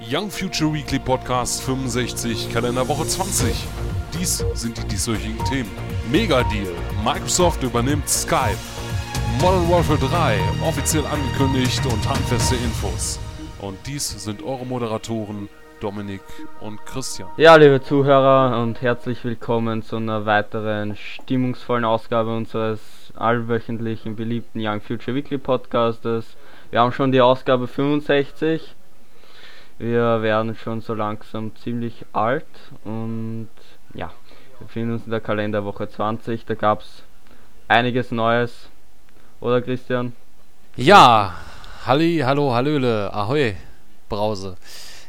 Young Future Weekly Podcast 65, Kalenderwoche 20. Dies sind die dieswöchigen Themen. Mega Deal. Microsoft übernimmt Skype. Modern Warfare 3, offiziell angekündigt und handfeste Infos. Und dies sind eure Moderatoren Dominik und Christian. Ja, liebe Zuhörer und herzlich willkommen zu einer weiteren stimmungsvollen Ausgabe unseres allwöchentlichen beliebten Young Future Weekly Podcastes. Wir haben schon die Ausgabe 65. Wir werden schon so langsam ziemlich alt und ja, wir befinden uns in der Kalenderwoche 20. Da gab es einiges Neues, oder Christian? Ja, Halli, hallo, hallöle, ahoi, Brause.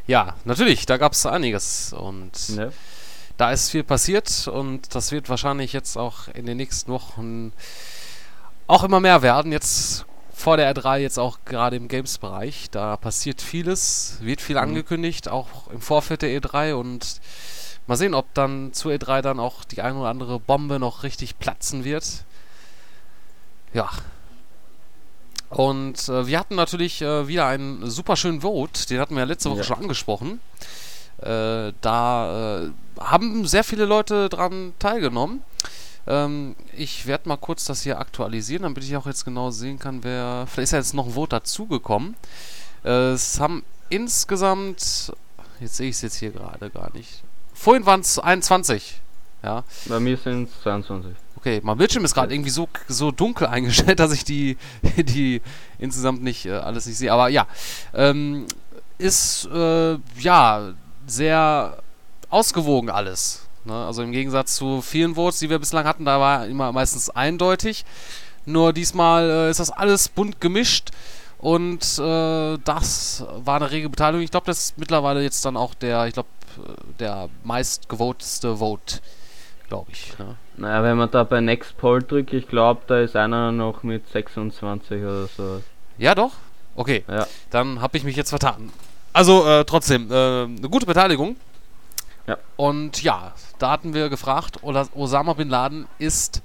Ja, natürlich, da gab es einiges und Ne? da ist viel passiert und das wird wahrscheinlich jetzt auch in den nächsten Wochen auch immer mehr werden. Jetzt vor der R3, jetzt auch gerade im Games-Bereich, da passiert vieles, wird viel Mhm. angekündigt, auch im Vorfeld der E3 und mal sehen, ob dann zur E3 dann auch die ein oder andere Bombe noch richtig platzen wird. Ja. Und äh, wir hatten natürlich äh, wieder einen super schönen Vote, den hatten wir ja letzte Woche Ja. schon angesprochen. Äh, da äh, haben sehr viele Leute dran teilgenommen. Ähm, ich werde mal kurz das hier aktualisieren, damit ich auch jetzt genau sehen kann, wer. Vielleicht ist ja jetzt noch ein Vote dazugekommen. Äh, es haben insgesamt. Jetzt sehe ich es jetzt hier gerade gar nicht. Vorhin waren es 21. Ja. Bei mir sind es 22. Okay, mein Bildschirm ist gerade irgendwie so, so dunkel eingestellt, dass ich die, die insgesamt nicht äh, alles nicht sehe. Aber ja, ähm, ist äh, ja sehr ausgewogen alles. Ne? Also im Gegensatz zu vielen Votes, die wir bislang hatten, da war immer meistens eindeutig. Nur diesmal äh, ist das alles bunt gemischt und äh, das war eine rege Beteiligung. Ich glaube, das ist mittlerweile jetzt dann auch der, ich glaube, der meist gewotetste Vote, glaube ich. Ne? Naja, wenn man da bei Next Poll drückt, ich glaube, da ist einer noch mit 26 oder so. Ja, doch? Okay, Ja. dann habe ich mich jetzt vertan. Also äh, trotzdem, äh, eine gute Beteiligung. Ja. Und ja, da hatten wir gefragt, Osama Bin Laden ist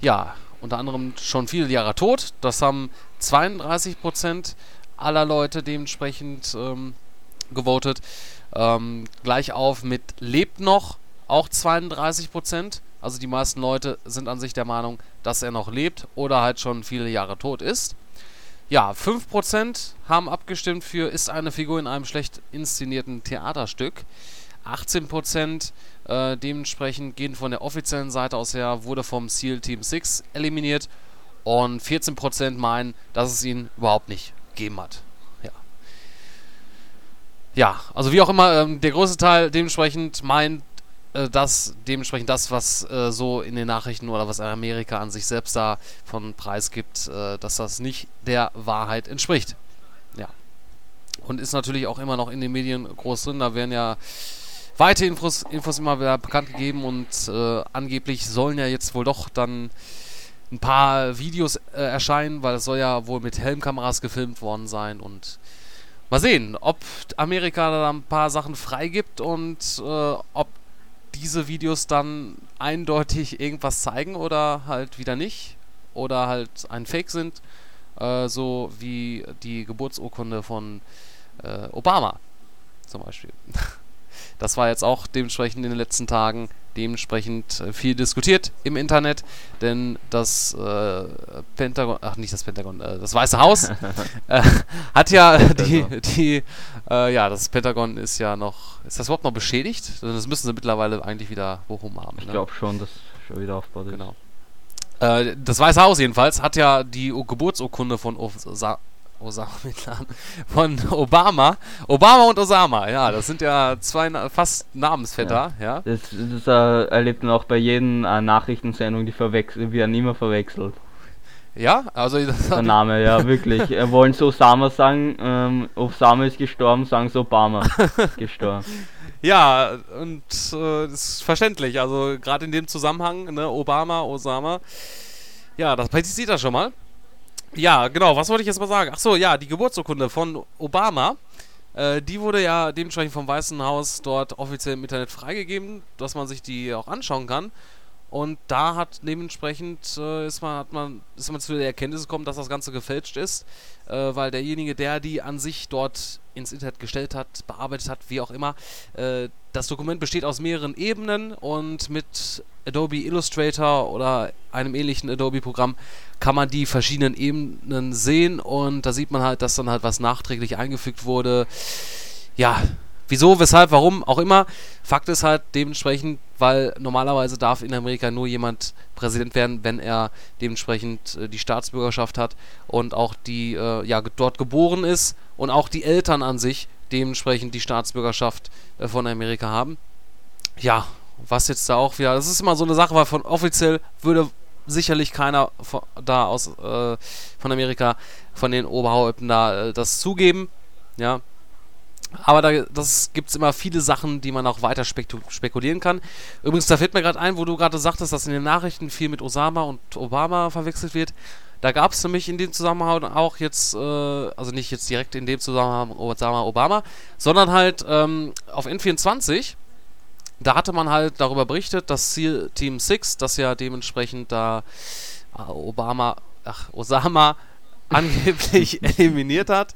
ja unter anderem schon viele Jahre tot. Das haben 32% aller Leute dementsprechend ähm, gewotet. Ähm, gleich auf mit lebt noch, auch 32%. Also die meisten Leute sind an sich der Meinung, dass er noch lebt oder halt schon viele Jahre tot ist. Ja, 5% haben abgestimmt für ist eine Figur in einem schlecht inszenierten Theaterstück. 18% äh, dementsprechend gehen von der offiziellen Seite aus her, wurde vom SEAL Team 6 eliminiert. Und 14% meinen, dass es ihn überhaupt nicht gegeben hat. Ja. Ja, also wie auch immer, ähm, der größte Teil dementsprechend meint, äh, dass dementsprechend das, was äh, so in den Nachrichten oder was Amerika an sich selbst da von Preis gibt, äh, dass das nicht der Wahrheit entspricht. Ja. Und ist natürlich auch immer noch in den Medien groß drin. Da werden ja weitere Infos, Infos immer wieder bekannt gegeben und äh, angeblich sollen ja jetzt wohl doch dann ein paar Videos äh, erscheinen, weil es soll ja wohl mit Helmkameras gefilmt worden sein und mal sehen, ob Amerika da ein paar Sachen freigibt und äh, ob diese Videos dann eindeutig irgendwas zeigen oder halt wieder nicht oder halt ein Fake sind, äh, so wie die Geburtsurkunde von äh, Obama zum Beispiel. Das war jetzt auch dementsprechend in den letzten Tagen dementsprechend äh, viel diskutiert im Internet, denn das äh, Pentagon, ach nicht das Pentagon, äh, das Weiße Haus äh, hat ja die, die äh, ja, das Pentagon ist ja noch, ist das überhaupt noch beschädigt? Das müssen sie mittlerweile eigentlich wieder behoben haben. Ich ne? glaube schon, dass schon wieder aufgebaut ist. Genau. Äh, das Weiße Haus jedenfalls hat ja die Geburtsurkunde von Osa Osama Bin Laden- von Obama. Obama und Osama, ja, das sind ja zwei na fast Namensvetter, ja. Das, das äh, erlebt man auch bei jeden äh, Nachrichtensendung, die verwechseln, werden immer verwechselt. Ja, also Der Name, ja, wirklich. Äh, wollen sie Osama sagen, ähm, Osama ist gestorben, sagen sie Obama gestorben. Ja, und äh, das ist verständlich. Also gerade in dem Zusammenhang, ne, Obama, Osama. Ja, das sieht er schon mal. Ja, genau, was wollte ich jetzt mal sagen? Ach so, ja, die Geburtsurkunde von Obama, äh, die wurde ja dementsprechend vom Weißen Haus dort offiziell im Internet freigegeben, dass man sich die auch anschauen kann. Und da hat dementsprechend äh, ist, man, hat man, ist man zu der Erkenntnis gekommen, dass das Ganze gefälscht ist, äh, weil derjenige, der die an sich dort ins Internet gestellt hat, bearbeitet hat, wie auch immer, äh, das Dokument besteht aus mehreren Ebenen und mit Adobe Illustrator oder einem ähnlichen Adobe-Programm kann man die verschiedenen Ebenen sehen und da sieht man halt, dass dann halt was nachträglich eingefügt wurde. Ja, Wieso, weshalb, warum, auch immer. Fakt ist halt dementsprechend, weil normalerweise darf in Amerika nur jemand Präsident werden, wenn er dementsprechend äh, die Staatsbürgerschaft hat und auch die, äh, ja, dort geboren ist und auch die Eltern an sich dementsprechend die Staatsbürgerschaft äh, von Amerika haben. Ja, was jetzt da auch wieder, das ist immer so eine Sache, weil von offiziell würde sicherlich keiner von, da aus, äh, von Amerika, von den Oberhäupten da äh, das zugeben, ja, aber da gibt es immer viele Sachen, die man auch weiter spekulieren kann. Übrigens, da fällt mir gerade ein, wo du gerade sagtest, dass in den Nachrichten viel mit Osama und Obama verwechselt wird. Da gab es nämlich in dem Zusammenhang auch jetzt, äh, also nicht jetzt direkt in dem Zusammenhang Osama, Obama, sondern halt ähm, auf N24, da hatte man halt darüber berichtet, dass Ziel Team 6, das ja dementsprechend da äh, Obama, ach, Osama angeblich eliminiert hat.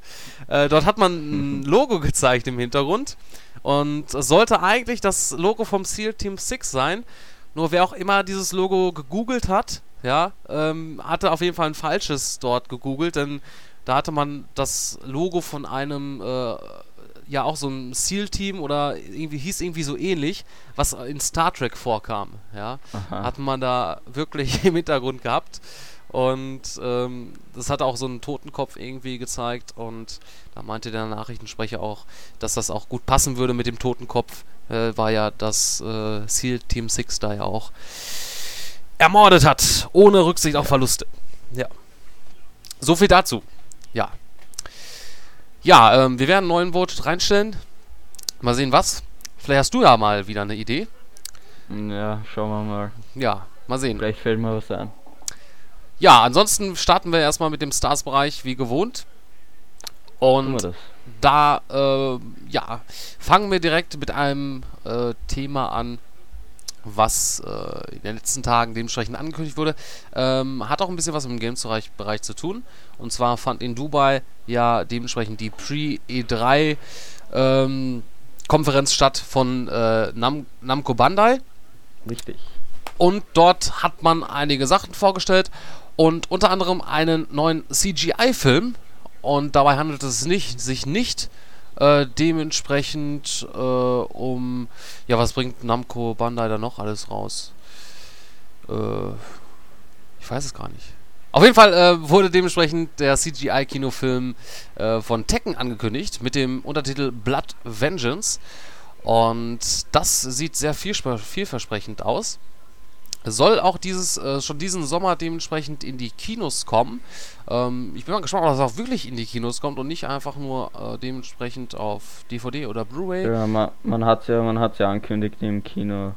Äh, dort hat man ein Logo gezeigt im Hintergrund und sollte eigentlich das Logo vom SEAL Team 6 sein. Nur wer auch immer dieses Logo gegoogelt hat, ja, ähm, hatte auf jeden Fall ein falsches dort gegoogelt, denn da hatte man das Logo von einem, äh, ja auch so ein SEAL-Team oder irgendwie hieß irgendwie so ähnlich, was in Star Trek vorkam, ja, Aha. hat man da wirklich im Hintergrund gehabt. Und ähm, das hat auch so einen Totenkopf irgendwie gezeigt. Und da meinte der Nachrichtensprecher auch, dass das auch gut passen würde mit dem Totenkopf. Äh, war ja das äh, SEAL Team 6 da ja auch ermordet hat, ohne Rücksicht auf Verluste. Ja. So viel dazu. Ja. Ja, ähm, wir werden einen neuen Vote reinstellen. Mal sehen, was. Vielleicht hast du ja mal wieder eine Idee. Ja, schauen wir mal. Ja, mal sehen. Vielleicht fällt mir was ein. Ja, ansonsten starten wir erstmal mit dem Stars-Bereich wie gewohnt. Und da, äh, ja, fangen wir direkt mit einem äh, Thema an, was äh, in den letzten Tagen dementsprechend angekündigt wurde. Ähm, hat auch ein bisschen was mit dem Games-Bereich zu tun. Und zwar fand in Dubai ja dementsprechend die Pre-E3 ähm, Konferenz statt von äh, Nam Namco Bandai. Richtig. Und dort hat man einige Sachen vorgestellt und unter anderem einen neuen CGI-Film. Und dabei handelt es nicht, sich nicht äh, dementsprechend äh, um. Ja, was bringt Namco Bandai da noch alles raus? Äh, ich weiß es gar nicht. Auf jeden Fall äh, wurde dementsprechend der CGI-Kinofilm äh, von Tekken angekündigt mit dem Untertitel Blood Vengeance. Und das sieht sehr vielversprechend aus soll auch dieses äh, schon diesen Sommer dementsprechend in die Kinos kommen. Ähm, ich bin mal gespannt, ob das auch wirklich in die Kinos kommt und nicht einfach nur äh, dementsprechend auf DVD oder Blu-ray. Ja, man, man hat ja, man hat ja angekündigt im Kino.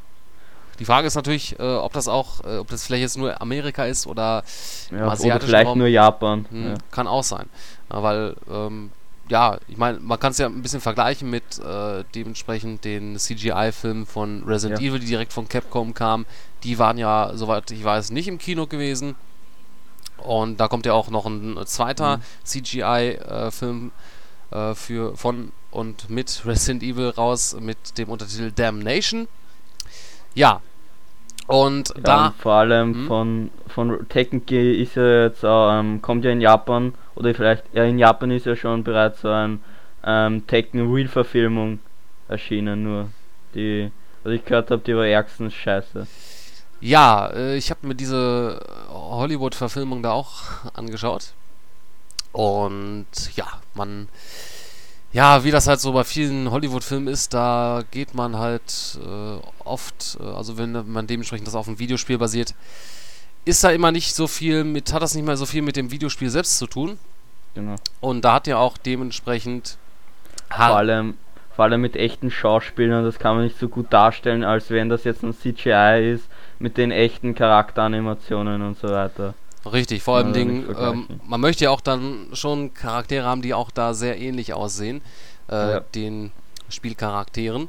Die Frage ist natürlich, äh, ob das auch, äh, ob das vielleicht jetzt nur Amerika ist oder ja, oder vielleicht Raum. nur Japan. Hm, ja. Kann auch sein, ja, weil ähm, ja, ich meine, man kann es ja ein bisschen vergleichen mit äh, dementsprechend den CGI-Filmen von Resident ja. Evil, die direkt von Capcom kamen. Die waren ja, soweit ich weiß, nicht im Kino gewesen. Und da kommt ja auch noch ein zweiter mhm. CGI-Film äh, äh, für von und mit Resident Evil raus mit dem Untertitel Damnation. Ja. Und ja, da. Und vor allem hm? von, von Tekken ist ja jetzt auch, ähm, kommt ja in Japan oder vielleicht, ja in Japan ist ja schon bereits so ein ähm, Tekken Real Verfilmung erschienen, nur die, was ich gehört habe, die war ärgstens scheiße. Ja, äh, ich habe mir diese Hollywood-Verfilmung da auch angeschaut. Und ja, man. Ja, wie das halt so bei vielen Hollywood-Filmen ist, da geht man halt äh, oft, äh, also wenn man dementsprechend das auf ein Videospiel basiert, ist da immer nicht so viel mit, hat das nicht mehr so viel mit dem Videospiel selbst zu tun. Genau. Und da hat ja auch dementsprechend. Vor allem, vor allem mit echten Schauspielern, das kann man nicht so gut darstellen, als wenn das jetzt ein CGI ist mit den echten Charakteranimationen und so weiter. Richtig, vor allem Dingen, ähm, man möchte ja auch dann schon Charaktere haben, die auch da sehr ähnlich aussehen, äh, ja. den Spielcharakteren.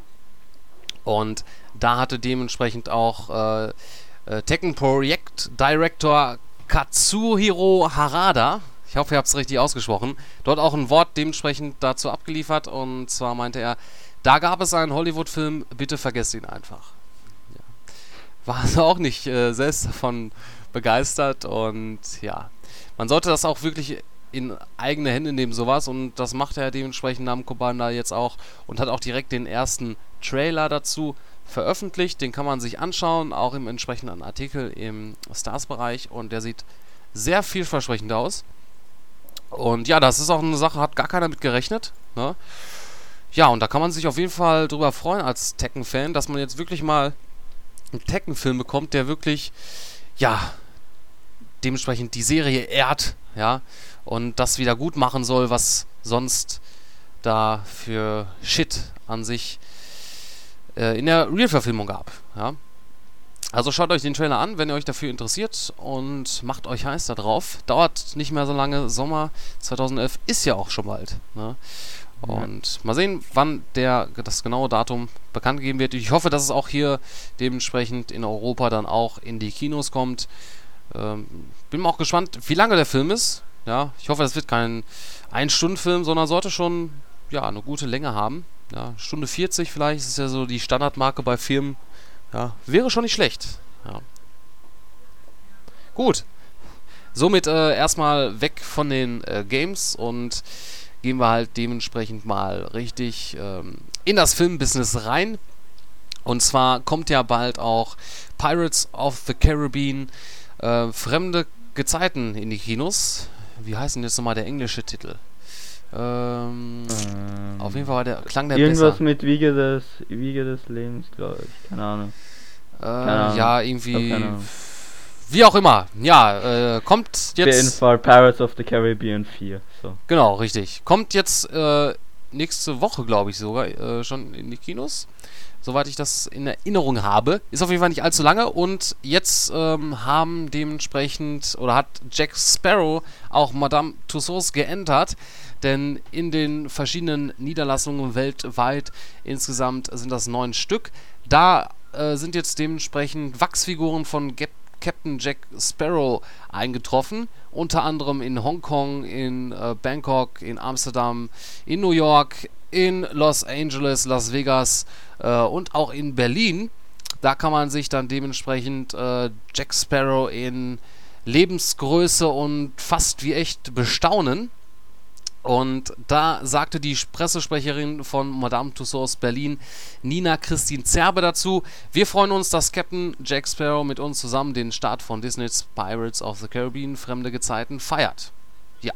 Und da hatte dementsprechend auch äh, äh, Tekken Projekt Director Katsuhiro Harada. Ich hoffe, ihr habt es richtig ausgesprochen. Dort auch ein Wort dementsprechend dazu abgeliefert. Und zwar meinte er, da gab es einen Hollywood-Film, bitte vergesst ihn einfach. War also auch nicht äh, selbst davon begeistert. Und ja, man sollte das auch wirklich in eigene Hände nehmen, sowas. Und das macht er dementsprechend Namco Bandai jetzt auch. Und hat auch direkt den ersten Trailer dazu veröffentlicht. Den kann man sich anschauen, auch im entsprechenden Artikel im Stars-Bereich. Und der sieht sehr vielversprechend aus. Und ja, das ist auch eine Sache, hat gar keiner mit gerechnet. Ne? Ja, und da kann man sich auf jeden Fall drüber freuen als Tekken-Fan, dass man jetzt wirklich mal einen Tekken-Film bekommt, der wirklich, ja, dementsprechend die Serie ehrt, ja, und das wieder gut machen soll, was sonst da für Shit an sich äh, in der Real-Verfilmung gab, ja. Also schaut euch den Trailer an, wenn ihr euch dafür interessiert und macht euch heiß da drauf. Dauert nicht mehr so lange. Sommer 2011 ist ja auch schon bald. Ne? Und mal sehen, wann der, das genaue Datum bekannt gegeben wird. Ich hoffe, dass es auch hier dementsprechend in Europa dann auch in die Kinos kommt. Ähm, bin auch gespannt, wie lange der Film ist. Ja, ich hoffe, das wird kein Ein-Stunden-Film, sondern sollte schon ja, eine gute Länge haben. Ja, Stunde 40 vielleicht, ist ja so die Standardmarke bei Filmen ja, wäre schon nicht schlecht. Ja. Gut. Somit äh, erstmal weg von den äh, Games und gehen wir halt dementsprechend mal richtig ähm, in das Filmbusiness rein. Und zwar kommt ja bald auch Pirates of the Caribbean äh, Fremde Gezeiten in die Kinos. Wie heißt denn jetzt nochmal der englische Titel? Ähm, ähm, auf jeden Fall war der Klang der Irgendwas besser. mit Wiege des, Wiege des Lebens, glaube ich. Keine Ahnung. Äh, Ahnung. Ja, irgendwie. Wie auch immer. Ja, äh, kommt jetzt. Auf jeden Fall Pirates of the Caribbean 4. So. Genau, richtig. Kommt jetzt äh, nächste Woche, glaube ich, sogar äh, schon in die Kinos. Soweit ich das in Erinnerung habe. Ist auf jeden Fall nicht allzu lange. Und jetzt ähm, haben dementsprechend oder hat Jack Sparrow auch Madame Tussauds geändert denn in den verschiedenen Niederlassungen weltweit insgesamt sind das neun Stück. Da äh, sind jetzt dementsprechend Wachsfiguren von Gap Captain Jack Sparrow eingetroffen. Unter anderem in Hongkong, in äh, Bangkok, in Amsterdam, in New York, in Los Angeles, Las Vegas äh, und auch in Berlin. Da kann man sich dann dementsprechend äh, Jack Sparrow in Lebensgröße und fast wie echt bestaunen. Und da sagte die Pressesprecherin von Madame Tussauds Berlin, Nina Christine Zerbe, dazu: Wir freuen uns, dass Captain Jack Sparrow mit uns zusammen den Start von Disneys Pirates of the Caribbean Fremde Gezeiten feiert. Ja.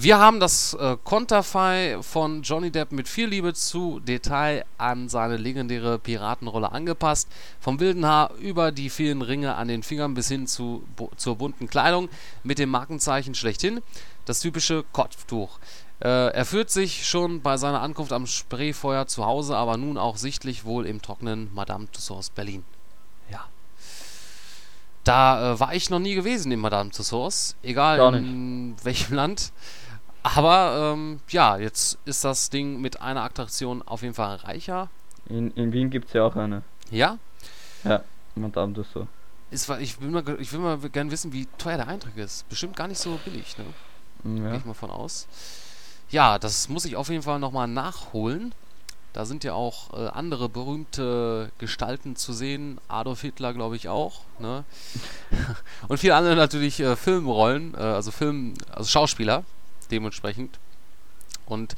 Wir haben das äh, Konterfei von Johnny Depp mit viel Liebe zu Detail an seine legendäre Piratenrolle angepasst. Vom wilden Haar über die vielen Ringe an den Fingern bis hin zu, zur bunten Kleidung mit dem Markenzeichen schlechthin das typische Kopftuch. Äh, er fühlt sich schon bei seiner Ankunft am Spreefeuer zu Hause, aber nun auch sichtlich wohl im trockenen Madame Tussauds Berlin. Ja. Da äh, war ich noch nie gewesen in Madame Tussauds, egal in welchem Land. Aber ähm, ja, jetzt ist das Ding mit einer Attraktion auf jeden Fall reicher. In, in Wien gibt es ja auch eine. Ja? Ja, Madame Tussauds. Ist, ich, will mal, ich will mal gerne wissen, wie teuer der Eintritt ist. Bestimmt gar nicht so billig, ne? Ja. Gehe ich mal von aus. Ja, das muss ich auf jeden Fall nochmal nachholen. Da sind ja auch äh, andere berühmte Gestalten zu sehen. Adolf Hitler, glaube ich, auch. Ne? Und viele andere natürlich äh, Filmrollen, äh, also Film, also Schauspieler dementsprechend. Und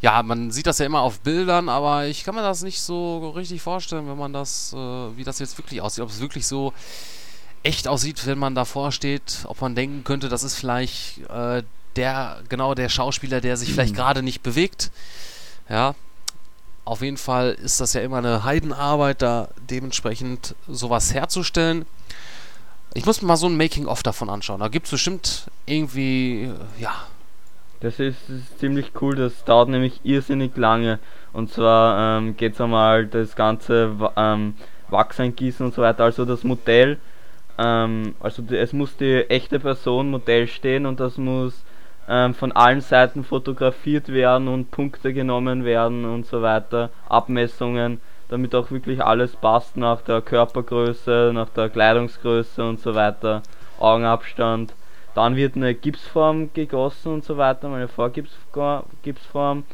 ja, man sieht das ja immer auf Bildern, aber ich kann mir das nicht so richtig vorstellen, wenn man das, äh, wie das jetzt wirklich aussieht. Ob es wirklich so echt aussieht, wenn man davor steht, ob man denken könnte, das ist vielleicht äh, der, genau der Schauspieler, der sich vielleicht mhm. gerade nicht bewegt. Ja, auf jeden Fall ist das ja immer eine Heidenarbeit, da dementsprechend sowas herzustellen. Ich muss mir mal so ein Making-of davon anschauen. Da gibt es bestimmt irgendwie, ja. Das ist, das ist, ziemlich cool, das dauert nämlich irrsinnig lange. Und zwar ähm, geht es einmal das ganze ähm, Wachs eingießen und so weiter. Also das Modell, ähm, also es muss die echte Person Modell stehen und das muss ähm, von allen Seiten fotografiert werden und Punkte genommen werden und so weiter, Abmessungen, damit auch wirklich alles passt nach der Körpergröße, nach der Kleidungsgröße und so weiter, Augenabstand. Dann wird eine Gipsform gegossen und so weiter, meine Vorgipsform.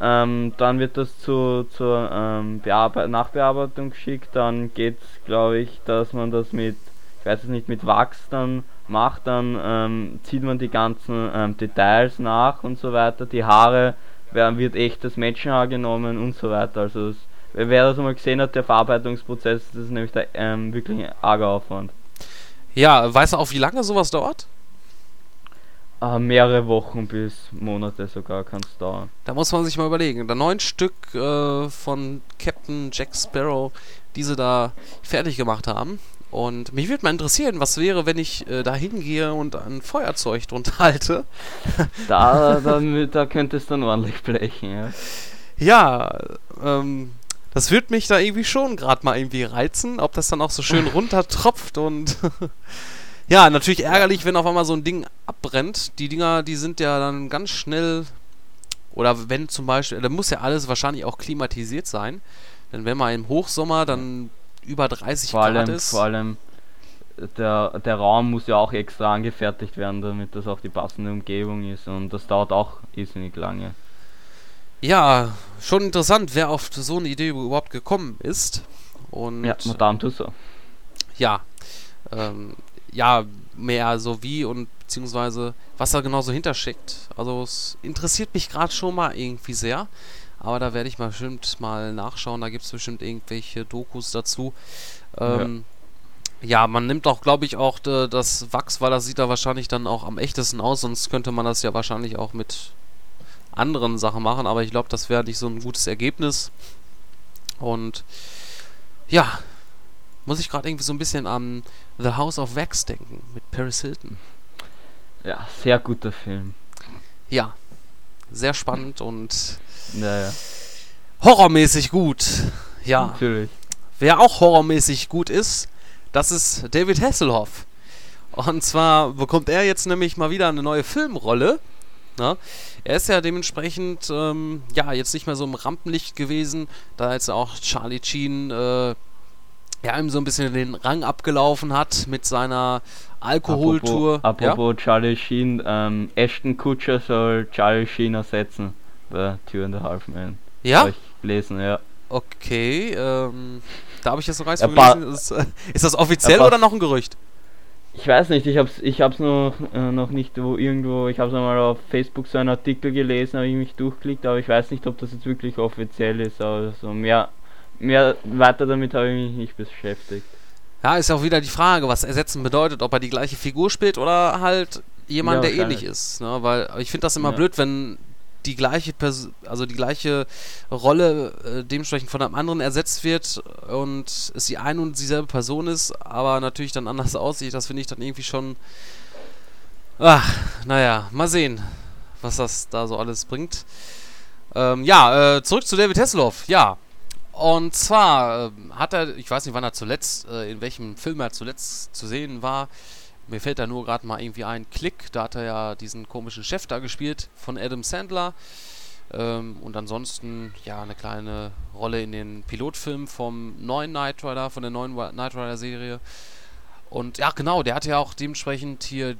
Ähm, dann wird das zu, zur ähm, Nachbearbeitung geschickt. Dann geht es, glaube ich, dass man das mit, ich weiß es nicht, mit Wachs dann macht. Dann ähm, zieht man die ganzen ähm, Details nach und so weiter. Die Haare werden, wird echtes Menschenhaar genommen und so weiter. Also das, wer das mal gesehen hat, der Verarbeitungsprozess, das ist nämlich der ähm, wirklich ein arger Aufwand. Ja, weißt du auch, wie lange sowas dauert? Äh, mehrere Wochen bis Monate sogar kann es dauern. Da muss man sich mal überlegen. Da neun Stück äh, von Captain Jack Sparrow, die sie da fertig gemacht haben. Und mich würde mal interessieren, was wäre, wenn ich äh, da hingehe und ein Feuerzeug drunter halte. da, da, da könnte es dann ordentlich blechen, ja. Ja, ähm, das würde mich da irgendwie schon gerade mal irgendwie reizen, ob das dann auch so schön runtertropft und Ja, natürlich ärgerlich, wenn auf einmal so ein Ding abbrennt. Die Dinger, die sind ja dann ganz schnell. Oder wenn zum Beispiel, da muss ja alles wahrscheinlich auch klimatisiert sein. Denn wenn man im Hochsommer dann über 30 vor Grad allem, ist. Vor allem, der, der Raum muss ja auch extra angefertigt werden, damit das auch die passende Umgebung ist. Und das dauert auch irrsinnig lange. Ja, schon interessant, wer auf so eine Idee überhaupt gekommen ist. Und ja, Madame Tussauds. Ja, ähm, ja, mehr so wie und beziehungsweise was da genau so hintersteckt. Also es interessiert mich gerade schon mal irgendwie sehr. Aber da werde ich mal bestimmt mal nachschauen. Da gibt es bestimmt irgendwelche Dokus dazu. Ähm, ja. ja. man nimmt auch, glaube ich, auch de, das Wachs, weil das sieht da wahrscheinlich dann auch am echtesten aus. Sonst könnte man das ja wahrscheinlich auch mit anderen Sachen machen. Aber ich glaube, das wäre nicht so ein gutes Ergebnis. Und ja, muss ich gerade irgendwie so ein bisschen an The House of Wax denken mit Paris Hilton. Ja, sehr guter Film. Ja, sehr spannend und naja. horrormäßig gut. Ja. Natürlich. Wer auch horrormäßig gut ist, das ist David Hasselhoff. Und zwar bekommt er jetzt nämlich mal wieder eine neue Filmrolle. Na? Er ist ja dementsprechend ähm, ja jetzt nicht mehr so im Rampenlicht gewesen, da jetzt auch Charlie Sheen äh, ja, ihm so ein bisschen den Rang abgelaufen hat mit seiner Alkoholtour. Apropos, apropos ja? Charlie Sheen, ähm, Ashton Kutcher soll Charlie Sheen ersetzen bei Two and a Half Men. Ja? Hab ich gelesen, ja. Okay, ähm, da habe ich jetzt noch eins gelesen. Ist, äh, ist, das offiziell oder noch ein Gerücht? Ich weiß nicht, ich hab's, ich hab's noch, äh, noch nicht wo irgendwo, ich hab's einmal auf Facebook so einen Artikel gelesen, habe ich mich durchklickt, aber ich weiß nicht, ob das jetzt wirklich offiziell ist, aber so mehr mehr weiter damit habe ich mich nicht beschäftigt. Ja, ist ja auch wieder die Frage, was ersetzen bedeutet, ob er die gleiche Figur spielt oder halt jemand, ja, der ähnlich ist. Ne? Weil ich finde das immer ja. blöd, wenn die gleiche Pers also die gleiche Rolle äh, dementsprechend von einem anderen ersetzt wird und es die eine und dieselbe Person ist, aber natürlich dann anders aussieht. Das finde ich dann irgendwie schon. Ach, naja, mal sehen, was das da so alles bringt. Ähm, ja, äh, zurück zu David Hasselhoff. Ja, und zwar äh, hat er, ich weiß nicht, wann er zuletzt, äh, in welchem Film er zuletzt zu sehen war. Mir fällt da nur gerade mal irgendwie ein Klick. Da hat er ja diesen komischen Chef da gespielt von Adam Sandler. Ähm, und ansonsten, ja, eine kleine Rolle in den Pilotfilm vom neuen Knight Rider, von der neuen Knight Rider Serie. Und ja, genau, der hat ja auch dementsprechend hier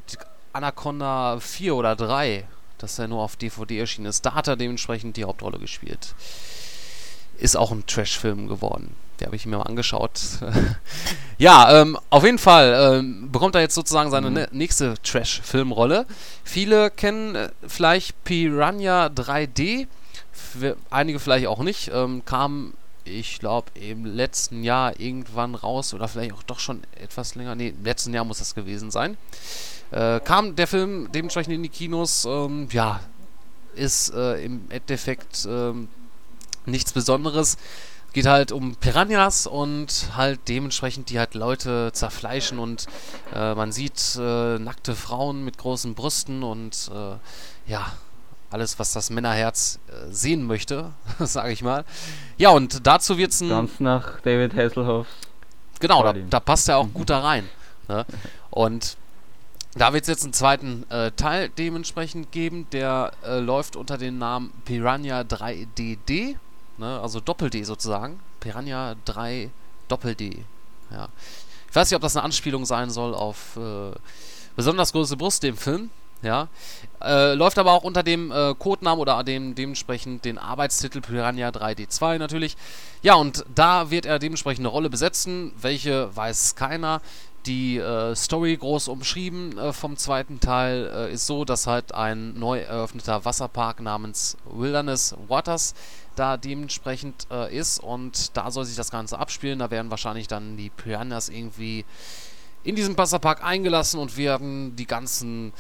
Anaconda 4 oder 3, das ja nur auf DVD erschienen ist. Da hat er dementsprechend die Hauptrolle gespielt ist auch ein Trash-Film geworden. Der habe ich mir mal angeschaut. ja, ähm, auf jeden Fall ähm, bekommt er jetzt sozusagen seine mhm. nächste Trash-Filmrolle. Viele kennen äh, vielleicht Piranha 3D, einige vielleicht auch nicht. Ähm, kam, ich glaube, im letzten Jahr irgendwann raus oder vielleicht auch doch schon etwas länger. Ne, im letzten Jahr muss das gewesen sein. Äh, kam der Film dementsprechend in die Kinos. Ähm, ja, ist äh, im Endeffekt ähm, nichts Besonderes. Geht halt um Piranhas und halt dementsprechend die halt Leute zerfleischen und äh, man sieht äh, nackte Frauen mit großen Brüsten und äh, ja, alles, was das Männerherz äh, sehen möchte, sage ich mal. Ja, und dazu wird es ein. Ganz nach David Hasselhoff. Genau, da, da, passt er auch gut da rein. Ne? Und da wird es jetzt einen zweiten äh, Teil dementsprechend geben, der äh, läuft unter dem Namen Piranha 3DD. Ne? Also Doppel-D sozusagen. Piranha 3 Doppel-D. Ja. Ich weiß nicht, ob das eine Anspielung sein soll auf äh, besonders große Brust im Film. Ja. Äh, läuft aber auch unter dem äh, Codenamen oder dem dementsprechend den Arbeitstitel Piranha 3D2 natürlich. Ja, und da wird er dementsprechend eine Rolle besetzen. Welche weiß keiner. Die äh, Story groß umschrieben äh, vom zweiten Teil äh, ist so, dass halt ein neu eröffneter Wasserpark namens Wilderness Waters da dementsprechend äh, ist und da soll sich das Ganze abspielen. Da werden wahrscheinlich dann die Piranhas irgendwie in diesen Wasserpark eingelassen und werden die ganzen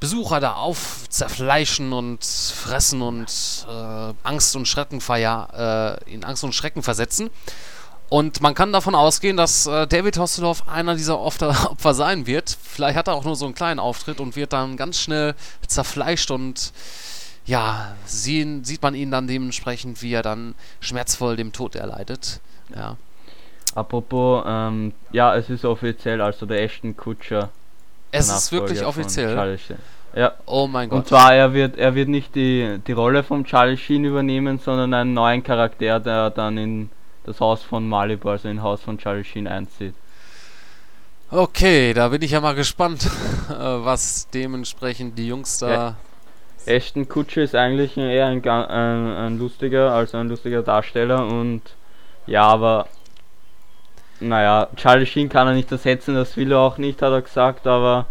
Besucher da auf zerfleischen und fressen und äh, Angst und Schrecken äh, in Angst und Schrecken versetzen. Und man kann davon ausgehen, dass äh, David Hasselhoff einer dieser Opfer sein wird. Vielleicht hat er auch nur so einen kleinen Auftritt und wird dann ganz schnell zerfleischt und ja, sehen, sieht man ihn dann dementsprechend, wie er dann schmerzvoll dem Tod erleidet. Ja. Apropos, ähm, ja, es ist offiziell, also der Ashton Kutscher. Es ist wirklich offiziell. Ja. Oh mein Gott. Und zwar, er wird, er wird nicht die, die Rolle von Charlie Sheen übernehmen, sondern einen neuen Charakter, der dann in das Haus von Malibu, also in Haus von Charlie Sheen einzieht. Okay, da bin ich ja mal gespannt, was dementsprechend die Jungs da. Ja. Ashton Kutscher ist eigentlich eher ein, ein, ein lustiger, also ein lustiger Darsteller und ja, aber naja, Charlie Sheen kann er nicht ersetzen, das will er auch nicht, hat er gesagt, aber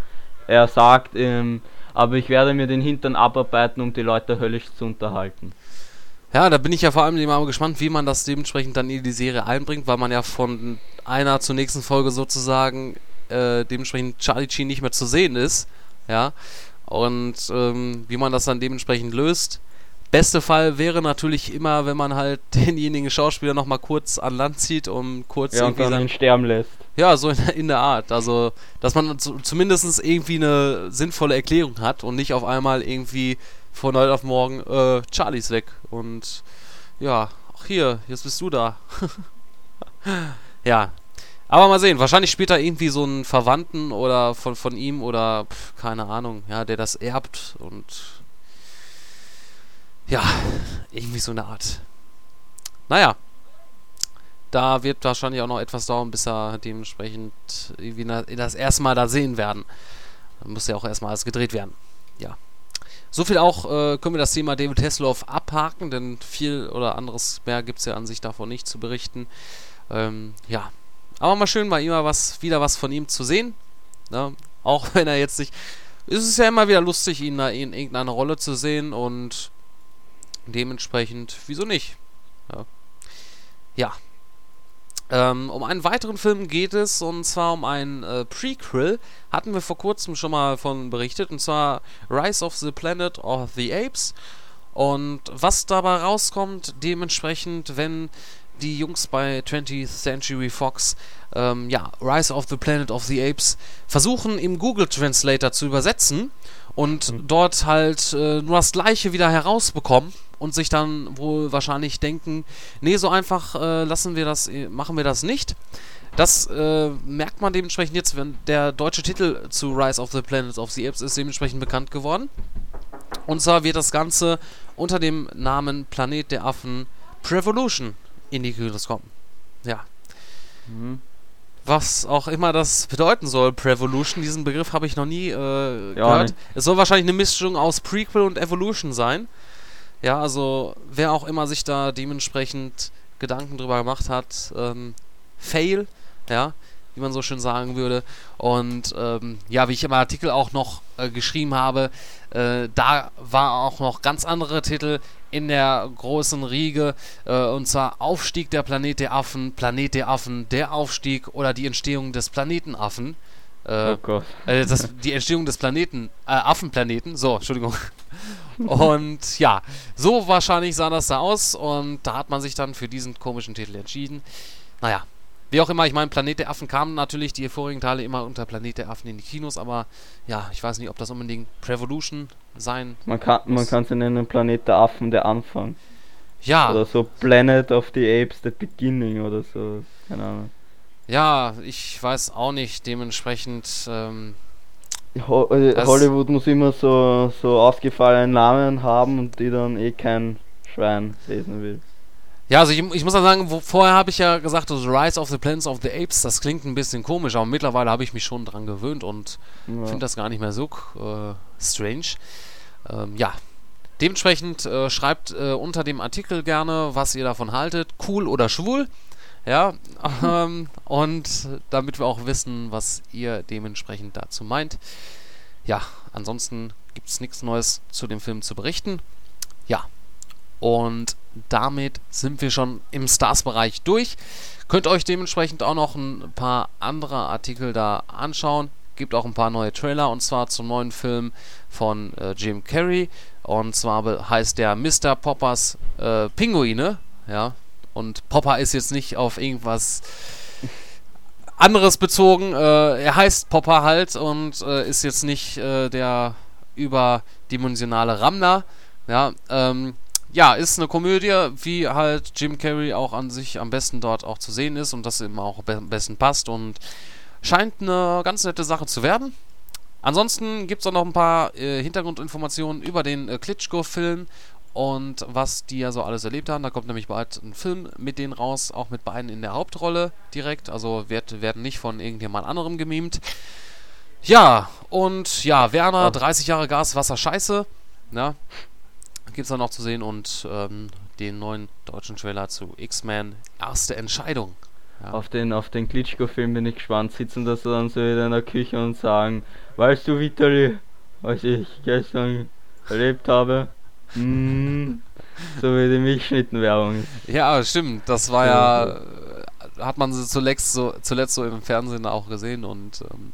er sagt, ähm, aber ich werde mir den Hintern abarbeiten, um die Leute höllisch zu unterhalten. Ja, da bin ich ja vor allem mal gespannt, wie man das dementsprechend dann in die Serie einbringt, weil man ja von einer zur nächsten Folge sozusagen äh, dementsprechend Charlie Sheen nicht mehr zu sehen ist. Ja. Und ähm, wie man das dann dementsprechend löst. Beste Fall wäre natürlich immer, wenn man halt denjenigen Schauspieler nochmal kurz an Land zieht, um kurz ja, irgendwie und dann ihn sterben lässt. Ja, so in, in, der Art. Also, dass man zumindest irgendwie eine sinnvolle Erklärung hat und nicht auf einmal irgendwie von heute auf morgen, äh, Charlie ist weg. Und ja, ach hier, jetzt bist du da. ja. Aber mal sehen, wahrscheinlich spielt er irgendwie so einen Verwandten oder von, von ihm oder pf, keine Ahnung, ja, der das erbt und ja, irgendwie so eine Art. Naja, da wird wahrscheinlich auch noch etwas dauern, bis er dementsprechend irgendwie das erste Mal da sehen werden. Da muss ja auch erstmal alles gedreht werden. Ja. So viel auch äh, können wir das Thema David Hasselhoff abhaken, denn viel oder anderes mehr gibt es ja an sich davon nicht zu berichten. Ähm, ja, aber mal schön, mal immer was, wieder was von ihm zu sehen. Ne? Auch wenn er jetzt nicht. Es ist ja immer wieder lustig, ihn da in irgendeiner Rolle zu sehen und dementsprechend, wieso nicht? Ja. ja. Ähm, um einen weiteren Film geht es, und zwar um ein äh, Prequel. Hatten wir vor kurzem schon mal von berichtet, und zwar Rise of the Planet of the Apes. Und was dabei rauskommt, dementsprechend, wenn die Jungs bei 20th Century Fox ähm, ja, Rise of the Planet of the Apes versuchen im Google Translator zu übersetzen und mhm. dort halt äh, nur das gleiche wieder herausbekommen und sich dann wohl wahrscheinlich denken, nee, so einfach äh, lassen wir das, äh, machen wir das nicht. Das äh, merkt man dementsprechend jetzt, wenn der deutsche Titel zu Rise of the Planet of the Apes ist dementsprechend bekannt geworden. Und zwar wird das Ganze unter dem Namen Planet der Affen Prevolution in die Kinos kommen. Ja. Mhm. Was auch immer das bedeuten soll, Prevolution, diesen Begriff habe ich noch nie äh, ja, gehört. Nee. Es soll wahrscheinlich eine Mischung aus Prequel und Evolution sein. Ja, also wer auch immer sich da dementsprechend Gedanken drüber gemacht hat, ähm, Fail, ja, wie man so schön sagen würde. Und ähm, ja, wie ich im Artikel auch noch äh, geschrieben habe, äh, da war auch noch ganz andere Titel in der großen Riege, äh, und zwar Aufstieg der Planet der Affen, Planet der Affen, der Aufstieg oder die Entstehung des Planetenaffen. Äh, oh Gott. Äh, das, die Entstehung des Planeten, äh, Affenplaneten, so, Entschuldigung. Und ja, so wahrscheinlich sah das da aus und da hat man sich dann für diesen komischen Titel entschieden. Naja, wie auch immer, ich meine, Planet der Affen kamen natürlich die vorigen Teile immer unter Planet der Affen in die Kinos, aber ja, ich weiß nicht, ob das unbedingt Prevolution sein Man kann man kann sie nennen Planet der Affen der Anfang. Ja. Oder so Planet of the Apes the Beginning oder so, keine Ahnung. Ja, ich weiß auch nicht, dementsprechend ähm, Ho äh, Hollywood muss immer so, so ausgefallene Namen haben und die dann eh kein Schwein lesen will. Ja, also ich, ich muss ja sagen, wo, vorher habe ich ja gesagt, also Rise of the Planet of the Apes, das klingt ein bisschen komisch, aber mittlerweile habe ich mich schon dran gewöhnt und Ja. finde das gar nicht mehr so äh, strange. Ähm, ja, dementsprechend äh, schreibt äh, unter dem Artikel gerne, was ihr davon haltet, cool oder schwul. Ja, ähm, und damit wir auch wissen, was ihr dementsprechend dazu meint. Ja, ansonsten gibt es nichts Neues zu dem Film zu berichten. Ja, und damit sind wir schon im Stars-Bereich durch. Könnt euch dementsprechend auch noch ein paar andere Artikel da anschauen. Gibt auch ein paar neue Trailer und zwar zum neuen Film von äh, Jim Carrey. Und zwar heißt der Mr. Poppers äh, Pinguine. Ja. Und Popper ist jetzt nicht auf irgendwas anderes bezogen. Äh, er heißt Popper halt und äh, ist jetzt nicht äh, der überdimensionale Rammler. Ja, ähm, ja, ist eine Komödie, wie halt Jim Carrey auch an sich am besten dort auch zu sehen ist und das ihm auch be am besten passt und scheint eine ganz nette Sache zu werden. Ansonsten gibt es auch noch ein paar äh, Hintergrundinformationen über den äh, Klitschko-Film und was die ja so alles erlebt haben. Da kommt nämlich bald ein Film mit denen raus, auch mit beiden in der Hauptrolle direkt. Also werd, werden nicht von irgendjemand anderem gemimt. Ja, und ja, Werner, Ah. 30 Jahre Gas, Wasser, Scheiße. Ja, gibt es da noch zu sehen und ähm, den neuen deutschen Trailer zu X-Men, erste Entscheidung. Ja. Auf den, auf den Klitschko-Film bin ich gespannt. Sitzen da so dann so wieder in der Küche und sagen, weißt du, Vitali, was ich gestern erlebt habe? Mm, so wie die Milchschnittenwerbung. Ja, stimmt. Das war ja, äh, hat man sie zuletzt so, zuletzt so im Fernsehen auch gesehen und ähm,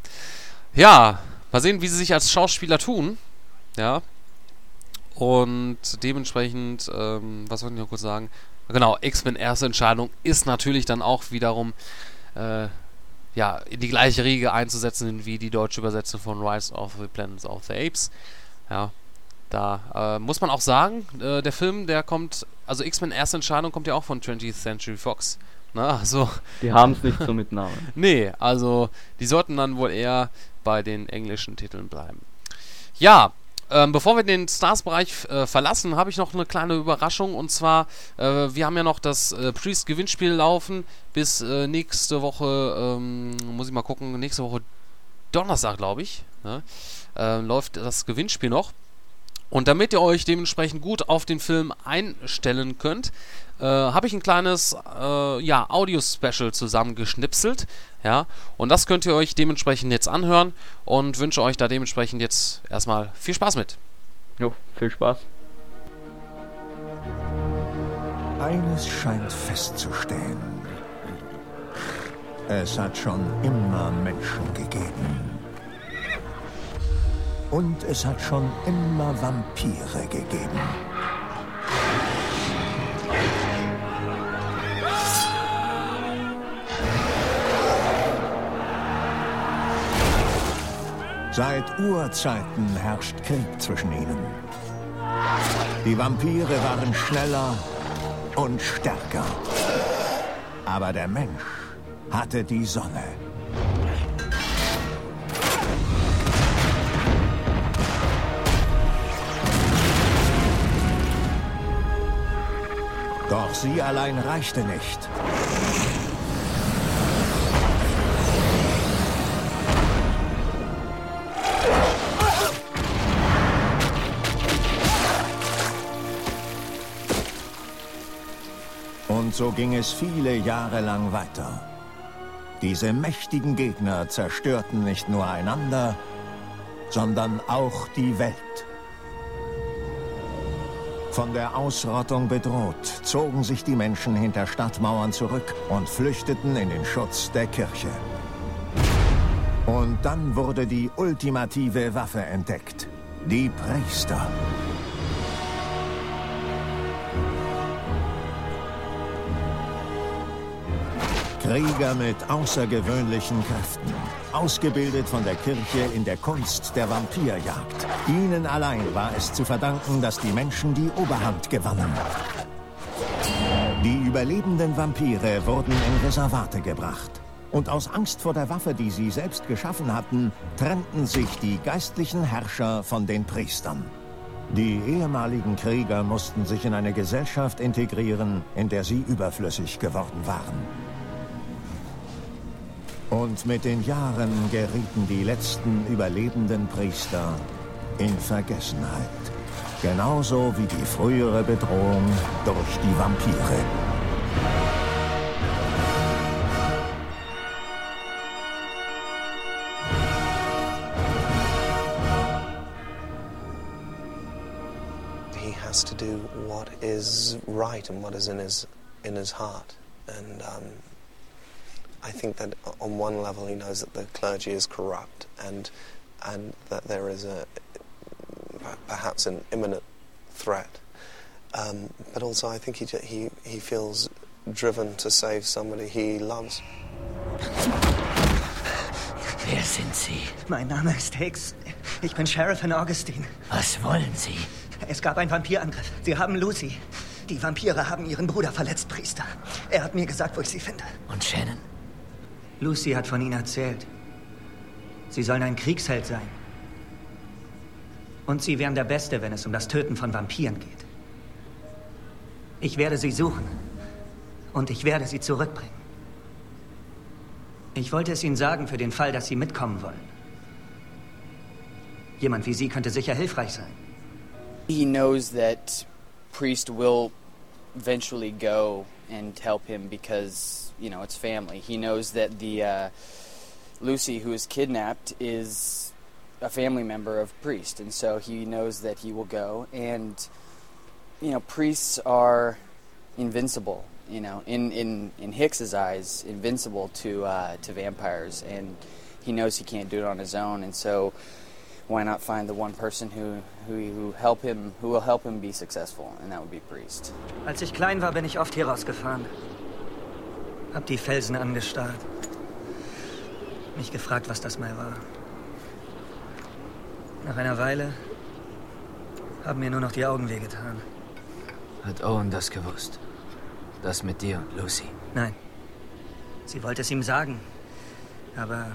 ja, mal sehen, wie sie sich als Schauspieler tun. Ja. Und dementsprechend, ähm, was wollte ich noch kurz sagen? Genau, X-Men erste Entscheidung ist natürlich dann auch wiederum äh, ja, in die gleiche Riege einzusetzen wie die deutsche Übersetzung von Rise of the Planet of the Apes. Ja, da äh, muss man auch sagen, äh, der Film, der kommt, also X-Men erste Entscheidung kommt ja auch von 20th Century Fox. Na, also, Die haben es nicht so mit Namen. nee, also die sollten dann wohl eher bei den englischen Titeln bleiben. Ja, ähm, bevor wir den Stars-Bereich äh, verlassen, habe ich noch eine kleine Überraschung und zwar, äh, wir haben ja noch das äh, Priest-Gewinnspiel laufen bis äh, nächste Woche, ähm, muss ich mal gucken, nächste Woche Donnerstag, glaube ich, ne, äh, läuft das Gewinnspiel noch. Und damit ihr euch dementsprechend gut auf den Film einstellen könnt, äh, habe ich ein kleines äh, ja, Audio-Special zusammengeschnipselt. Ja, und das könnt ihr euch dementsprechend jetzt anhören und wünsche euch da dementsprechend jetzt erstmal viel Spaß mit. Jo, viel Spaß. Eines scheint festzustehen. Es hat schon immer Menschen gegeben. Und es hat schon immer Vampire gegeben. Seit Urzeiten herrscht Krieg zwischen ihnen. Die Vampire waren schneller und stärker. Aber der Mensch hatte die Sonne. Doch sie allein reichte nicht. So ging es viele Jahre lang weiter. Diese mächtigen Gegner zerstörten nicht nur einander, sondern auch die Welt. Von der Ausrottung bedroht, zogen sich die Menschen hinter Stadtmauern zurück und flüchteten in den Schutz der Kirche. Und dann wurde die ultimative Waffe entdeckt. Die Priester. Krieger mit außergewöhnlichen Kräften, ausgebildet von der Kirche in der Kunst der Vampirjagd. Ihnen allein war es zu verdanken, dass die Menschen die Oberhand gewannen. Die überlebenden Vampire wurden in Reservate gebracht. Und aus Angst vor der Waffe, die sie selbst geschaffen hatten, trennten sich die geistlichen Herrscher von den Priestern. Die ehemaligen Krieger mussten sich in eine Gesellschaft integrieren, in der sie überflüssig geworden waren. Und mit den Jahren gerieten die letzten überlebenden Priester in Vergessenheit. Genauso wie die frühere Bedrohung durch die Vampire. he has to do what is right and what is in his in his heart. And um, I think that on one level he knows that the clergy is corrupt and and that there is a perhaps an imminent threat. Um, but also I think he, he he feels driven to save somebody he loves. Wer sind Sie? Mein Name ist Hicks. Ich bin Sheriff in Augustine. Was wollen Sie? Es gab einen Vampirangriff. Sie haben Lucy. Die Vampire haben ihren Bruder verletzt, Priester. Er hat mir gesagt, wo ich sie finde. Und Shannon? Lucy hat von ihnen erzählt. Sie sollen ein Kriegsheld sein. Und sie wären der Beste, wenn es um das Töten von Vampiren geht. Ich werde sie suchen. Und ich werde sie zurückbringen. Ich wollte es Ihnen sagen für den Fall, dass Sie mitkommen wollen. Jemand wie Sie könnte sicher hilfreich sein. he knows that priest will eventually go and help him because you know it's family. He knows that the uh, lucy who is kidnapped is a family member of priest and so he knows that he will go. And you know priests are invincible you know in in in hicks's eyes invincible to uh, to vampires and he knows he can't do it on his own and so why not find the one person who, who, who help him who will help him be successful and that would be priest. Als ich klein war, bin ich oft hier rausgefahren. Hab die Felsen angestarrt. Mich gefragt, was das mal war. Nach einer Weile haben mir nur noch die Augen wehgetan. Hat Owen das gewusst? Das mit dir und Lucy? Nein. Sie wollte es ihm sagen. Aber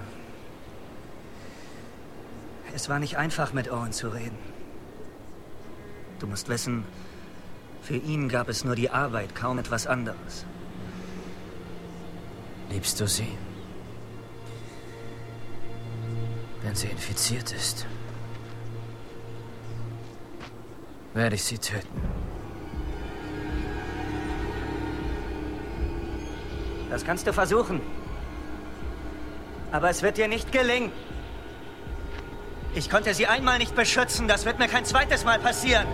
es war nicht einfach, mit Owen zu reden. Du musst wissen, für ihn gab es nur die Arbeit, kaum etwas anderes. Liebst du sie? Wenn sie infiziert ist, werde ich sie töten. Das kannst du versuchen. Aber es wird dir nicht gelingen. Ich konnte sie einmal nicht beschützen. Das wird mir kein zweites Mal passieren.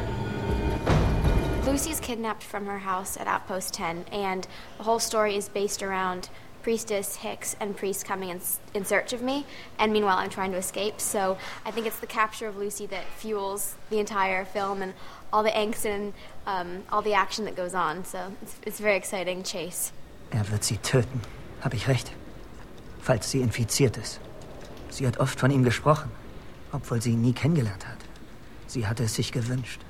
Lucy's kidnapped from her house at Outpost 10, and the whole story is based around Priestess Hicks and Priest coming in, in search of me, and meanwhile I'm trying to escape. So I think it's the capture of Lucy that fuels the entire film and all the angst and um, all the action that goes on. So it's, it's a very exciting chase. Er wird sie töten. Habe ich recht? Falls sie infiziert ist. Sie hat oft von ihm gesprochen, obwohl sie ihn nie kennengelernt hat. Sie hatte es sich gewünscht.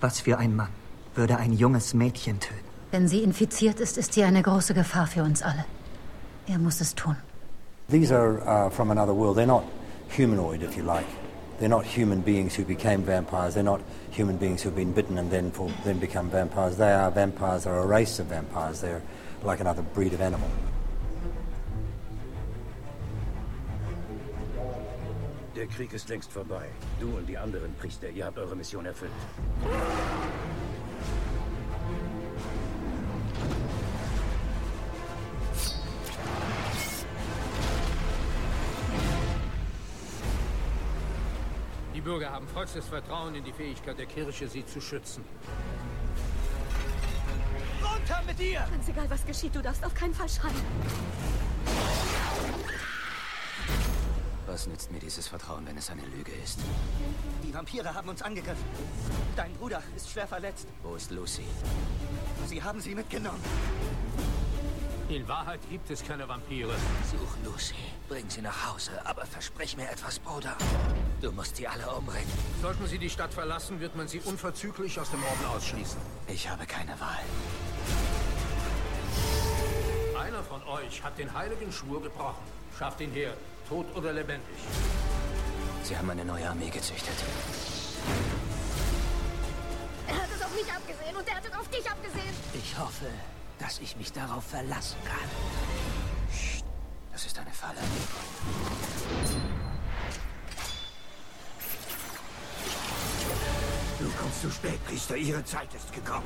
Was für ein Mann würde ein junges Mädchen töten? Wenn sie infiziert ist, ist sie eine große Gefahr für uns alle. Er muss es tun. These are uh, from another world. They're not humanoid, if you like. They're not human beings who became vampires. They're not human beings who've been bitten and then, for, then become vampires. They are vampires. They're a race of vampires. They're like another breed of animal. Der Krieg ist längst vorbei. Du und die anderen Priester, ihr habt eure Mission erfüllt. Bürger haben vollstes Vertrauen in die Fähigkeit der Kirche, sie zu schützen. Runter mit dir! Ganz egal, was geschieht, du darfst auf keinen Fall schreien. Was nützt mir dieses Vertrauen, wenn es eine Lüge ist? Die Vampire haben uns angegriffen. Dein Bruder ist schwer verletzt. Wo ist Lucy? Sie haben sie mitgenommen. In Wahrheit gibt es keine Vampire. Such Lucy. Bring sie nach Hause, aber versprich mir etwas, Bruder. Du musst sie alle umbringen. Sollten sie die Stadt verlassen, wird man sie unverzüglich aus dem Orden ausschließen. Ich habe keine Wahl. Einer von euch hat den heiligen Schwur gebrochen. Schafft ihn her, tot oder lebendig. Sie haben eine neue Armee gezüchtet. Er hat es auf mich abgesehen und er hat es auf dich abgesehen. Ich hoffe, dass ich mich darauf verlassen kann. Das ist eine Falle. Du kommst zu spät, Priester. Ihre Zeit ist gekommen.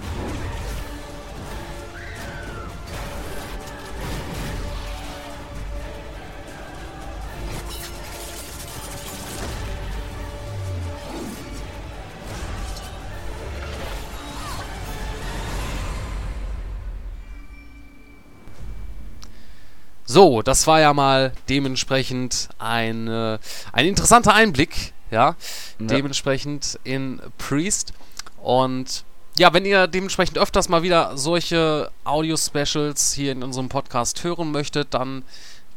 So, das war ja mal dementsprechend ein, äh, ein interessanter Einblick, ja, Ja. dementsprechend in Priest. Und ja, wenn ihr dementsprechend öfters mal wieder solche Audio-Specials hier in unserem Podcast hören möchtet, dann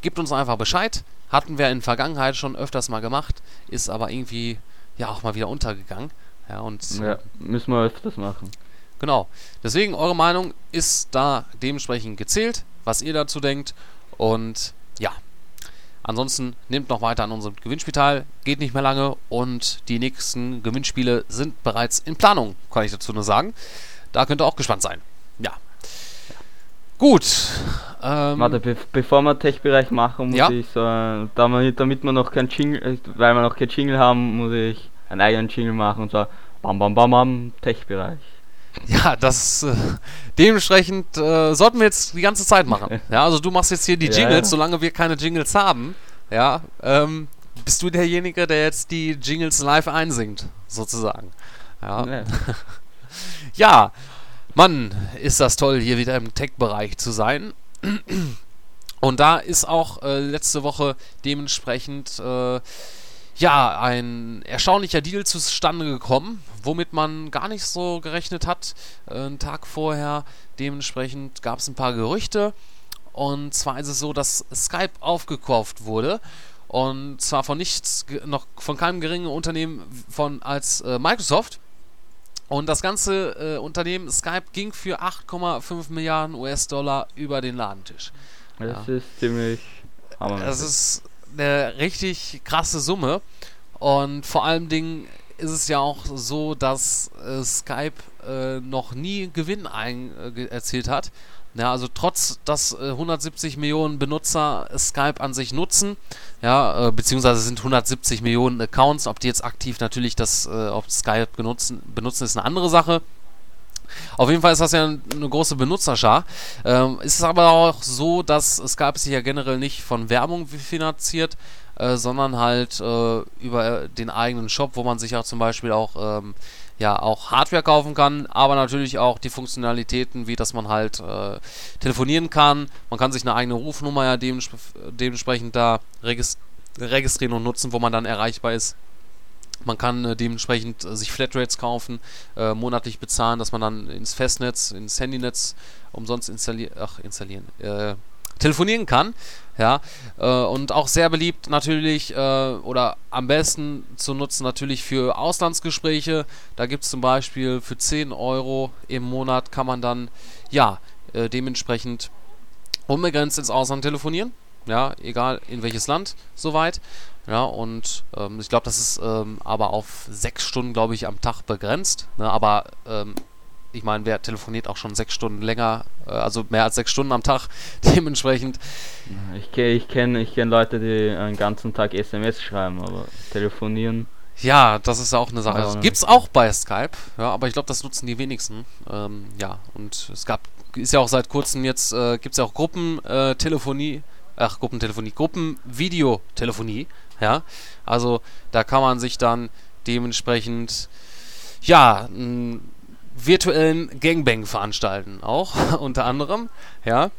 gebt uns einfach Bescheid. Hatten wir in der Vergangenheit schon öfters mal gemacht, ist aber irgendwie ja auch mal wieder untergegangen. Ja, und Ja, müssen wir öfters machen. Genau. Deswegen, eure Meinung ist da dementsprechend gezählt, was ihr dazu denkt. Und ja, ansonsten nehmt noch weiter an unserem Gewinnspiel teil. Geht nicht mehr lange und die nächsten Gewinnspiele sind bereits in Planung, kann ich dazu nur sagen. Da könnt ihr auch gespannt sein. Ja. Gut. Ähm, Warte, be bevor wir Tech-Bereich machen, muss Ja. ich so, äh, damit, damit wir noch kein Jingle, äh, weil wir noch kein Jingle haben, muss ich einen eigenen Jingle machen und zwar Bam Bam Bam Bam Tech-Bereich. Ja, das äh, dementsprechend äh, sollten wir jetzt die ganze Zeit machen. Ja, also du machst jetzt hier die Ja, Jingles, ja. solange wir keine Jingles haben. Ja, ähm, bist du derjenige, der jetzt die Jingles live einsingt, sozusagen. Ja. Ja. ja, Mann, ist das toll, hier wieder im Tech-Bereich zu sein. Und da ist auch äh, letzte Woche dementsprechend äh, ja ein erstaunlicher Deal zustande gekommen, womit man gar nicht so gerechnet hat. Äh, einen Tag vorher dementsprechend gab es ein paar Gerüchte. Und zwar ist es so, dass Skype aufgekauft wurde. Und zwar von nichts, noch von keinem geringen Unternehmen von als äh, Microsoft. Und das ganze äh, Unternehmen Skype ging für 8,5 Milliarden US-Dollar über den Ladentisch. Das Ja. ist ziemlich hammermäßig. Das ist eine richtig krasse Summe. Und vor allem Dingen ist es ja auch so, dass äh, Skype äh, noch nie Gewinn ein, äh, erzielt hat. Ja, also trotz, dass äh, 170 Millionen Benutzer Skype an sich nutzen, ja, äh, beziehungsweise sind 170 Millionen Accounts, ob die jetzt aktiv natürlich das äh, auf Skype benutzen, benutzen, ist eine andere Sache. Auf jeden Fall ist das ja eine große Benutzerschar. Ähm, ist es aber auch so, dass Skype sich ja generell nicht von Werbung finanziert, äh, sondern halt äh, über den eigenen Shop, wo man sich auch zum Beispiel auch ähm, ja auch Hardware kaufen kann, aber natürlich auch die Funktionalitäten, wie dass man halt äh, telefonieren kann. Man kann sich eine eigene Rufnummer ja dementsprechend da regis registrieren und nutzen, wo man dann erreichbar ist. Man kann äh, dementsprechend äh, sich Flatrates kaufen, äh, monatlich bezahlen, dass man dann ins Festnetz, ins Handynetz umsonst installieren, ach, installieren, äh, telefonieren kann. Ja, äh, und auch sehr beliebt natürlich äh, oder am besten zu nutzen natürlich für Auslandsgespräche. Da gibt es zum Beispiel für 10 Euro im Monat kann man dann ja dementsprechend unbegrenzt ins Ausland telefonieren. Ja, egal in welches Land, soweit. Ja, und ähm, ich glaube, das ist ähm, aber auf sechs Stunden, glaube ich, am Tag begrenzt. Ne? Aber ähm, ich meine, wer telefoniert auch schon sechs Stunden länger, äh, also mehr als sechs Stunden am Tag, dementsprechend. Ich kenne ich kenn, ich kenn Leute, die einen ganzen Tag SMS schreiben, aber telefonieren. Ja, das ist auch eine Sache. Also, Gibt's auch bei Skype, ja, aber ich glaube, das nutzen die wenigsten. Ähm, ja, und es gab, ist ja auch seit kurzem jetzt, äh, gibt es ja auch Gruppentelefonie, äh, ach, Gruppentelefonie, Gruppenvideotelefonie, ja. Also da kann man sich dann dementsprechend, ja, einen virtuellen Gangbang veranstalten, auch unter anderem, ja.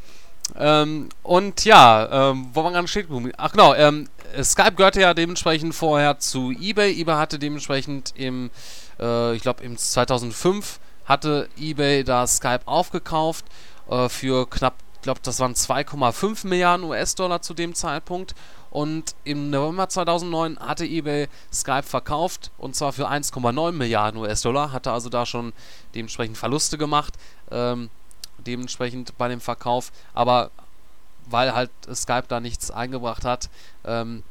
Ähm, und ja, ähm, wo man gerade steht, ach genau, ähm, Skype gehörte ja dementsprechend vorher zu eBay. eBay hatte dementsprechend im, äh, ich glaube im 2005 hatte eBay da Skype aufgekauft äh, für knapp, ich glaube das waren 2,5 Milliarden US-Dollar zu dem Zeitpunkt. Und im November 2009 hatte eBay Skype verkauft und zwar für 1,9 Milliarden US-Dollar, hatte also da schon dementsprechend Verluste gemacht. Ähm, dementsprechend bei dem Verkauf, aber weil halt Skype da nichts eingebracht hat, ähm,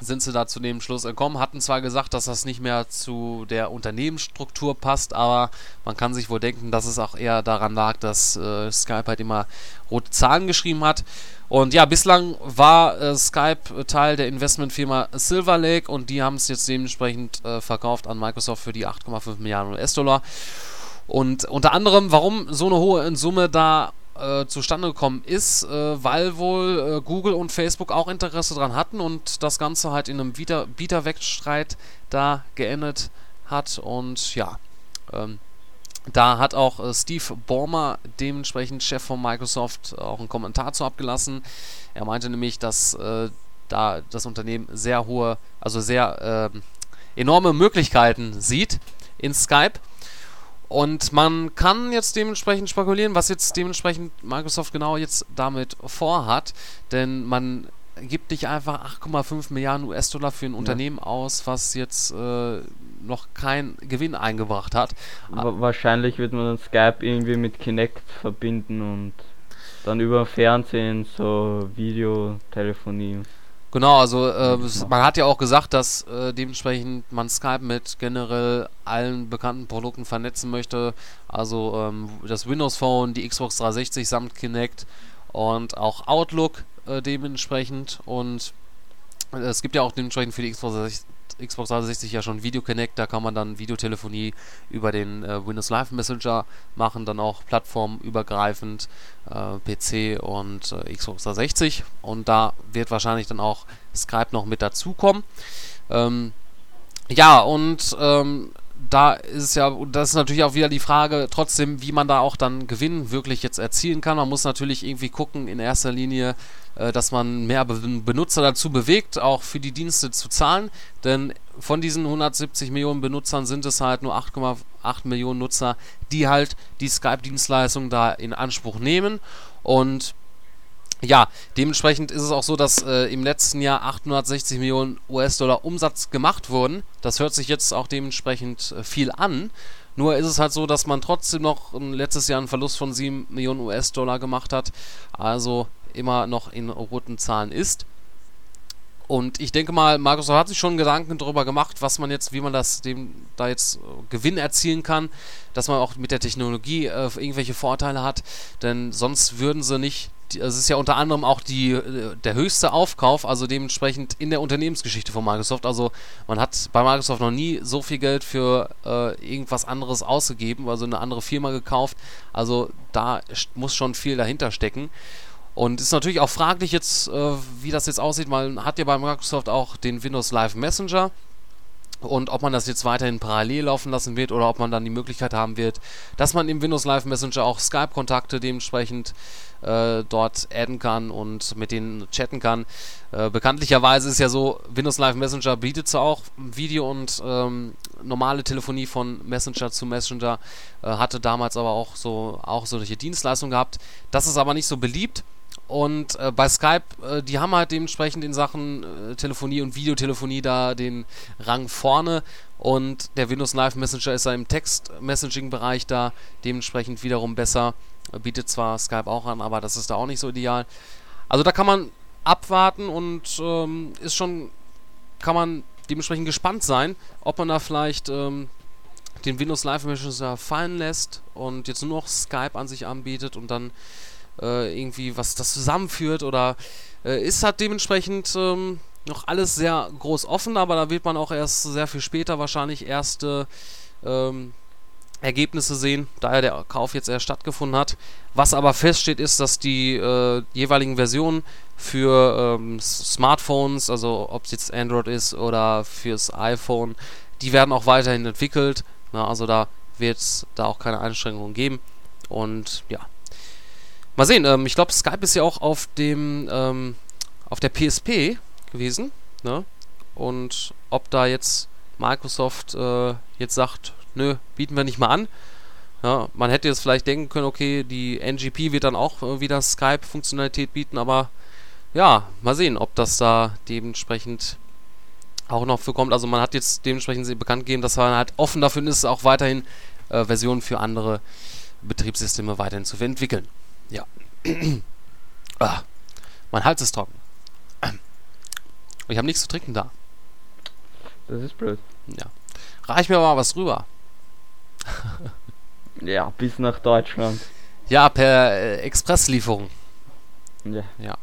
sind sie da zu dem Schluss gekommen. Hatten zwar gesagt, dass das nicht mehr zu der Unternehmensstruktur passt, aber man kann sich wohl denken, dass es auch eher daran lag, dass äh, Skype halt immer rote Zahlen geschrieben hat. Und ja, bislang war äh, Skype Teil der Investmentfirma Silver Lake und die haben es jetzt dementsprechend äh, verkauft an Microsoft für die 8,5 Milliarden US-Dollar. Und unter anderem, warum so eine hohe Summe da äh, zustande gekommen ist, äh, weil wohl äh, Google und Facebook auch Interesse daran hatten und das Ganze halt in einem Bieterwettstreit da geendet hat. Und ja, ähm, da hat auch äh, Steve Ballmer, dementsprechend Chef von Microsoft, auch einen Kommentar zu abgelassen. Er meinte nämlich, dass äh, da das Unternehmen sehr hohe, also sehr ähm, enorme Möglichkeiten sieht in Skype und man kann jetzt dementsprechend spekulieren, was jetzt dementsprechend Microsoft genau jetzt damit vorhat. Denn man gibt nicht einfach 8,5 Milliarden US-Dollar für ein ja. Unternehmen aus, was jetzt äh, noch keinen Gewinn eingebracht hat. Wahrscheinlich wird man dann Skype irgendwie mit Kinect verbinden und dann über Fernsehen so Videotelefonie. Genau, also äh, man hat ja auch gesagt, dass äh, dementsprechend man Skype mit generell allen bekannten Produkten vernetzen möchte. Also ähm, das Windows Phone, die Xbox 360 samt Kinect und auch Outlook äh, dementsprechend. Und äh, es gibt ja auch dementsprechend für die Xbox Xbox 360 ja schon Video Connect, da kann man dann Videotelefonie über den äh, Windows Live Messenger machen, dann auch plattformübergreifend äh, PC und äh, Xbox 360 und da wird wahrscheinlich dann auch Skype noch mit dazukommen. Ähm, ja, und ähm, da ist es ja, das ist natürlich auch wieder die Frage, trotzdem, wie man da auch dann Gewinn wirklich jetzt erzielen kann. Man muss natürlich irgendwie gucken, in erster Linie, äh, dass man mehr Benutzer dazu bewegt, auch für die Dienste zu zahlen. Denn von diesen 170 Millionen Benutzern sind es halt nur 8,8 Millionen Nutzer, die halt die Skype-Dienstleistung da in Anspruch nehmen. Und ja, dementsprechend ist es auch so, dass äh, im letzten Jahr 860 Millionen US-Dollar Umsatz gemacht wurden. Das hört sich jetzt auch dementsprechend äh, viel an. Nur ist es halt so, dass man trotzdem noch letztes Jahr einen Verlust von 7 Millionen US-Dollar gemacht hat. Also immer noch in roten Zahlen ist. Und ich denke mal, Microsoft hat sich schon Gedanken darüber gemacht, was man jetzt, wie man das dem da jetzt äh, Gewinn erzielen kann, dass man auch mit der Technologie äh, irgendwelche Vorteile hat, denn sonst würden sie nicht es ist ja unter anderem auch die, äh, der höchste Aufkauf, also dementsprechend in der Unternehmensgeschichte von Microsoft. Also man hat bei Microsoft noch nie so viel Geld für äh, irgendwas anderes ausgegeben, also eine andere Firma gekauft. Also da muss schon viel dahinter stecken. Und ist natürlich auch fraglich jetzt, äh, wie das jetzt aussieht. Man hat ja bei Microsoft auch den Windows Live Messenger. Und ob man das jetzt weiterhin parallel laufen lassen wird oder ob man dann die Möglichkeit haben wird, dass man im Windows Live Messenger auch Skype-Kontakte dementsprechend äh, dort adden kann und mit denen chatten kann. Äh, bekanntlicherweise ist ja so, Windows Live Messenger bietet zwar auch Video und ähm, normale Telefonie von Messenger zu Messenger, äh, hatte damals aber auch so auch solche Dienstleistungen gehabt. Das ist aber nicht so beliebt. Und äh, bei Skype, äh, die haben halt dementsprechend in Sachen äh, Telefonie und Videotelefonie da den Rang vorne. Und der Windows Live Messenger ist ja im Text-Messaging-Bereich da dementsprechend wiederum besser. Bietet zwar Skype auch an, aber das ist da auch nicht so ideal. Also da kann man abwarten und ähm, ist schon, kann man dementsprechend gespannt sein, ob man da vielleicht ähm, den Windows Live Messenger fallen lässt und jetzt nur noch Skype an sich anbietet und dann äh, irgendwie was das zusammenführt oder äh, ist halt dementsprechend ähm, noch alles sehr groß offen, aber da wird man auch erst sehr viel später wahrscheinlich erste ähm, Ergebnisse sehen, da ja der Kauf jetzt erst stattgefunden hat. Was aber feststeht, ist, dass die äh, jeweiligen Versionen für ähm, Smartphones, also ob es jetzt Android ist oder fürs iPhone, die werden auch weiterhin entwickelt. Na, also da wird es da auch keine Einschränkungen geben. Und ja, Mal sehen, ähm, ich glaube, Skype ist ja auch auf dem, ähm, auf der PSP gewesen, ne? Und ob da jetzt Microsoft äh, jetzt sagt, nö, bieten wir nicht mal an. Ja, man hätte jetzt vielleicht denken können, okay, die NGP wird dann auch äh, wieder Skype-Funktionalität bieten, aber ja, mal sehen, ob das da dementsprechend auch noch für kommt. Also man hat jetzt dementsprechend bekannt gegeben, dass man halt offen dafür ist, auch weiterhin äh, Versionen für andere Betriebssysteme weiterhin zu entwickeln. Ja. ah, mein Hals ist trocken. Ich habe nichts zu trinken da. Das ist blöd. Ja. Reich mir mal was rüber. Ja, bis nach Deutschland. Ja, per äh, Expresslieferung. Ja. Ja.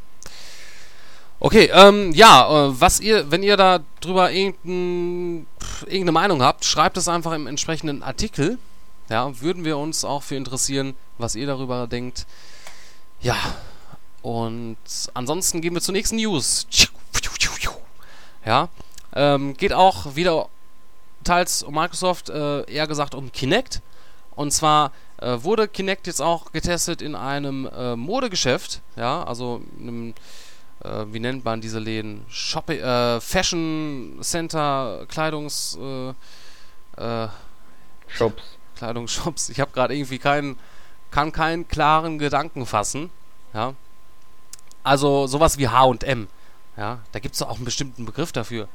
Okay, ähm, ja, äh, was ihr, wenn ihr da drüber irgendein, pf, irgendeine Meinung habt, schreibt es einfach im entsprechenden Artikel. Ja, würden wir uns auch für interessieren, was ihr darüber denkt. Ja, und ansonsten gehen wir zur nächsten News. Ja, ähm, geht auch wieder teils um Microsoft, äh, eher gesagt um Kinect. Und zwar äh, wurde Kinect jetzt auch getestet in einem äh, Modegeschäft, ja, also in einem, äh, wie nennt man diese Läden? Shopping, äh, Fashion Center, Kleidungs, äh, Shops. Kleidungsshops. Ich habe gerade irgendwie keinen, kann keinen klaren Gedanken fassen, ja. Also sowas wie H&M, ja, da gibt es auch einen bestimmten Begriff dafür,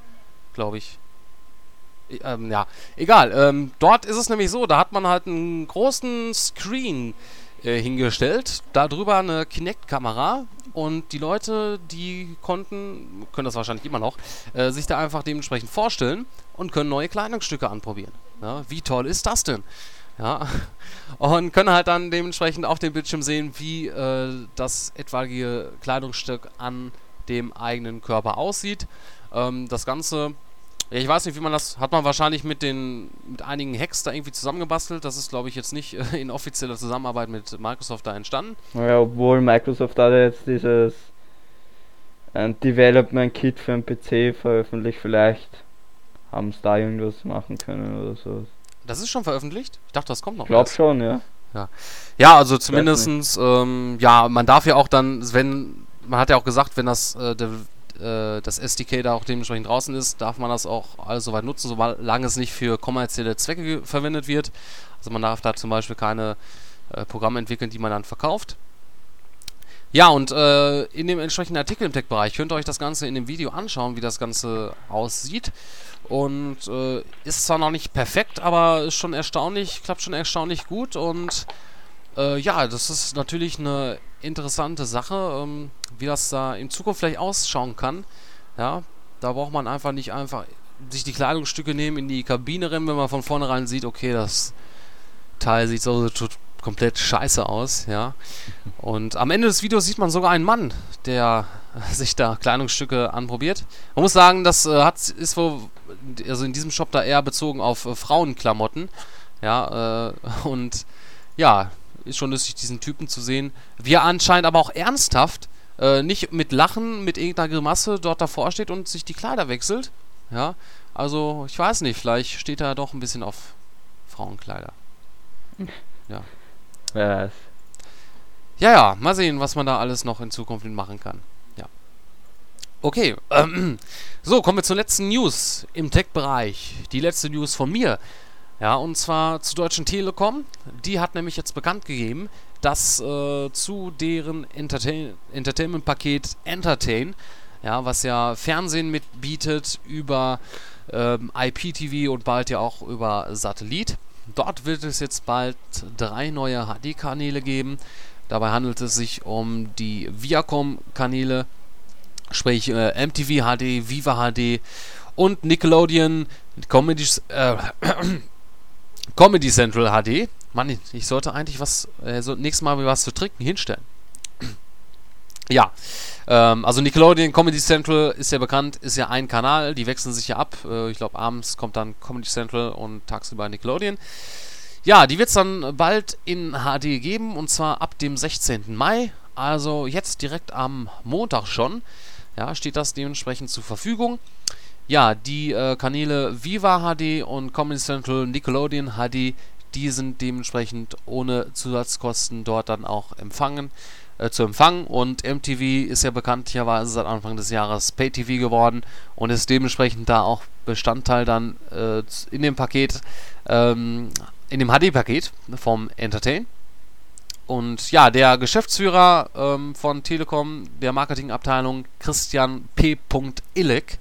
glaube ich. Ähm, ja, egal. Ähm, dort ist es nämlich so, da hat man halt einen großen Screen äh, hingestellt, darüber eine Kinect-Kamera und die Leute, die konnten, können das wahrscheinlich immer noch, äh, sich da einfach dementsprechend vorstellen und können neue Kleidungsstücke anprobieren. Ja, wie toll ist das denn? Ja, und können halt dann dementsprechend auf dem Bildschirm sehen, wie äh, das etwaige Kleidungsstück an dem eigenen Körper aussieht. Ähm, das Ganze, ja, ich weiß nicht, wie man das, hat man wahrscheinlich mit den, mit einigen Hacks da irgendwie zusammengebastelt. Das ist, glaube ich, jetzt nicht äh, in offizieller Zusammenarbeit mit Microsoft da entstanden. Ja, obwohl Microsoft ja jetzt dieses ein Development Kit für einen PC veröffentlicht, vielleicht haben sie da irgendwas machen können oder so. Das ist schon veröffentlicht? Ich dachte, das kommt noch. Ich glaube schon, ja. Ja, ja also zumindestens, ähm, ja, man darf ja auch dann, wenn, man hat ja auch gesagt, wenn das, äh, der, äh, das SDK da auch dementsprechend draußen ist, darf man das auch alles soweit nutzen, solange es nicht für kommerzielle Zwecke verwendet wird. Also man darf da zum Beispiel keine äh, Programme entwickeln, die man dann verkauft. Ja, und äh, in dem entsprechenden Artikel im Tech-Bereich könnt ihr euch das Ganze in dem Video anschauen, wie das Ganze aussieht. Und äh, ist zwar noch nicht perfekt, aber ist schon erstaunlich, klappt schon erstaunlich gut. Und äh, ja, das ist natürlich eine interessante Sache, ähm, wie das da in Zukunft vielleicht ausschauen kann. Ja, da braucht man einfach nicht einfach sich die Kleidungsstücke nehmen, in die Kabine rennen, wenn man von vornherein sieht, okay, das Teil sieht so tot- komplett scheiße aus, ja. Und am Ende des Videos sieht man sogar einen Mann, der sich da Kleidungsstücke anprobiert. Man muss sagen, das äh, hat, ist wohl, also in diesem Shop da eher bezogen auf äh, Frauenklamotten, ja, äh, und ja, ist schon lustig, diesen Typen zu sehen. Wie er anscheinend aber auch ernsthaft, äh, nicht mit Lachen, mit irgendeiner Grimasse dort davor steht und sich die Kleider wechselt, ja. Also, ich weiß nicht, vielleicht steht er doch ein bisschen auf Frauenkleider. Ja. Weiß. Ja, ja, mal sehen, was man da alles noch in Zukunft machen kann. Ja. Okay, ähm, so, kommen wir zur letzten News im Tech-Bereich. Die letzte News von mir. Ja, und zwar zur Deutschen Telekom. Die hat nämlich jetzt bekannt gegeben, dass äh, zu deren Entertain Entertainment-Paket Entertain, ja, was ja Fernsehen mitbietet über ähm, IPTV und bald ja auch über Satellit. Dort wird es jetzt bald drei neue HD-Kanäle geben. Dabei handelt es sich um die Viacom-Kanäle, sprich äh, MTV HD, Viva HD und Nickelodeon Comedy, äh, Comedy Central HD. Mann, ich sollte eigentlich was, äh, so nächstes Mal was zu trinken hinstellen. Ja, ähm, also Nickelodeon Comedy Central ist ja bekannt, ist ja ein Kanal, die wechseln sich ja ab. Äh, ich glaube, abends kommt dann Comedy Central und tagsüber Nickelodeon. Ja, die wird es dann bald in HD geben und zwar ab dem 16. Mai. Also jetzt direkt am Montag schon. Ja, steht das dementsprechend zur Verfügung. Ja, die äh, Kanäle Viva HD und Comedy Central Nickelodeon HD, die sind dementsprechend ohne Zusatzkosten dort dann auch empfangen, äh, zu empfangen. Und MTV ist ja bekanntlicherweise seit Anfang des Jahres Pay-TV geworden und ist dementsprechend da auch Bestandteil dann äh, in dem Paket, ähm, in dem HD-Paket vom Entertain. Und ja, der Geschäftsführer ähm, von Telekom, der Marketingabteilung, Christian P. Illek,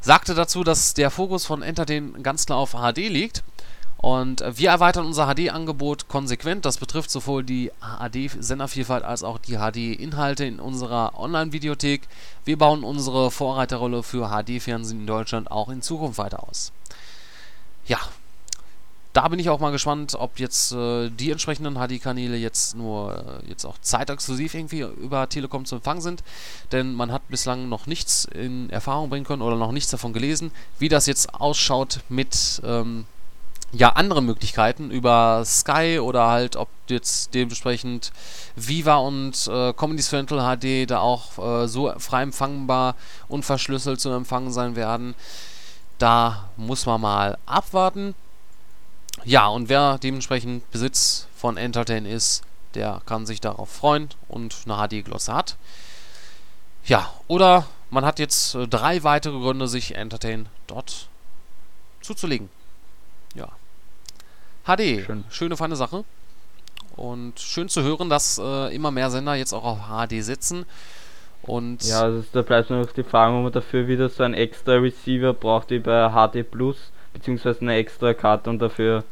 sagte dazu, dass der Fokus von Entertain ganz klar auf HD liegt Und äh, wir erweitern unser HD-Angebot konsequent. Das betrifft sowohl die HD-Sendervielfalt als auch die HD-Inhalte in unserer Online-Videothek. Wir bauen unsere Vorreiterrolle für HD-Fernsehen in Deutschland auch in Zukunft weiter aus. Ja, da bin ich auch mal gespannt, ob jetzt äh, die entsprechenden HD-Kanäle jetzt nur äh, jetzt auch zeitexklusiv irgendwie über Telekom zu empfangen sind. Denn man hat bislang noch nichts in Erfahrung bringen können oder noch nichts davon gelesen, wie das jetzt ausschaut mit ähm, ja, andere Möglichkeiten über Sky oder halt, ob jetzt dementsprechend Viva und äh, Comedy Central HD da auch äh, so frei empfangbar und verschlüsselt zu empfangen sein werden. Da muss man mal abwarten. Ja, und wer dementsprechend Besitz von Entertain ist, der kann sich darauf freuen und eine HD-Glosse hat. Ja, oder man hat jetzt äh, drei weitere Gründe, sich Entertain dort zuzulegen. Ja. HD, Schön. schöne, feine Sache. Und schön zu hören, dass äh, immer mehr Sender jetzt auch auf HD sitzen. Und ja, also da bleibt nur noch die Frage, ob man dafür wieder so einen extra Receiver braucht wie bei HD Plus, beziehungsweise eine extra Karte und dafür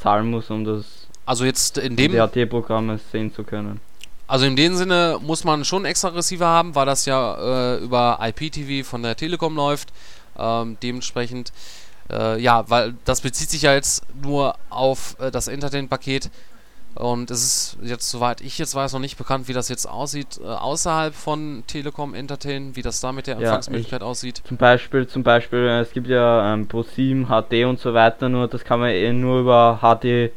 zahlen muss, um das also jetzt in dem DHT-Programme sehen zu können. Also in dem Sinne muss man schon extra Receiver haben, weil das ja äh, über IPTV von der Telekom läuft. Ähm, dementsprechend äh, ja, weil das bezieht sich ja jetzt nur auf äh, das Entertain-Paket. Und es ist jetzt, soweit ich jetzt weiß, noch nicht bekannt, wie das jetzt aussieht äh, außerhalb von Telekom Entertain, wie das da mit der Empfangsmöglichkeit ja, aussieht. Zum Beispiel, zum Beispiel, äh, es gibt ja ähm, Pro7, HD und so weiter, nur das kann man eh nur über HD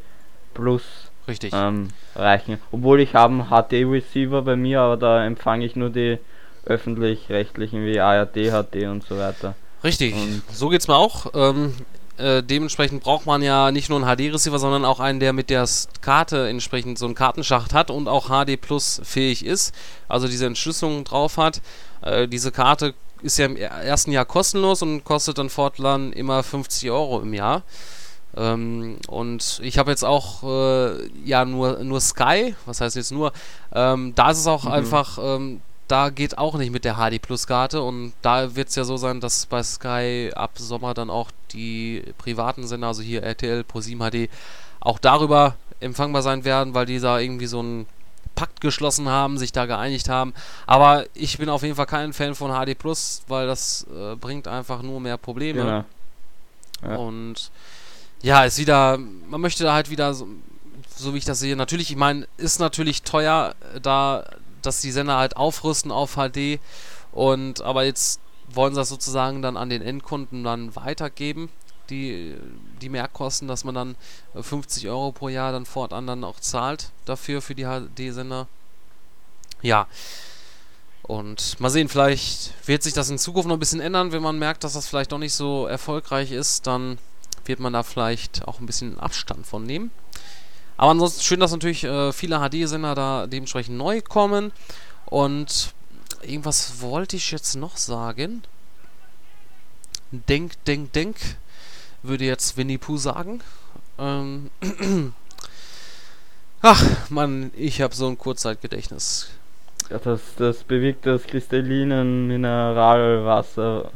Plus Richtig. Ähm, reichen. Obwohl ich habe einen HD-Receiver bei mir, aber da empfange ich nur die öffentlich-rechtlichen wie ARD, HD und so weiter. Richtig, und so geht's mir auch. Ähm, äh, dementsprechend braucht man ja nicht nur einen HD-Receiver, sondern auch einen, der mit der Karte entsprechend so einen Kartenschacht hat und auch HD Plus fähig ist, also diese Entschlüsselung drauf hat. Äh, diese Karte ist ja im ersten Jahr kostenlos und kostet dann fortland immer 50 Euro im Jahr. Ähm, und ich habe jetzt auch äh, ja nur, nur Sky, was heißt jetzt nur, ähm, da ist es auch mhm. einfach ähm, da geht auch nicht mit der HD Plus Karte und da wird es ja so sein, dass bei Sky ab Sommer dann auch die privaten Sender, also hier RTL, Pro7 HD, auch darüber empfangbar sein werden, weil die da irgendwie so einen Pakt geschlossen haben, sich da geeinigt haben. Aber ich bin auf jeden Fall kein Fan von HD Plus, weil das äh, bringt einfach nur mehr Probleme. Genau. Ja. Und ja, ist wieder, man möchte da halt wieder so, so wie ich das sehe, natürlich, ich meine, ist natürlich teuer, da dass die Sender halt aufrüsten auf HD und aber jetzt wollen sie das sozusagen dann an den Endkunden dann weitergeben, die, die Mehrkosten, dass man dann 50 Euro pro Jahr dann fortan dann auch zahlt dafür, für die HD-Sender. Ja. Und mal sehen, vielleicht wird sich das in Zukunft noch ein bisschen ändern, wenn man merkt, dass das vielleicht doch nicht so erfolgreich ist, dann wird man da vielleicht auch ein bisschen Abstand von nehmen. Aber ansonsten schön, dass natürlich äh, viele HD-Sender da dementsprechend neu kommen. Und irgendwas wollte ich jetzt noch sagen. Denk, denk, denk, würde jetzt Winnie Pooh sagen. Ähm Ach, Mann, ich habe so ein Kurzzeitgedächtnis. Ja, das, das bewegt das kristallinen Mineralwasser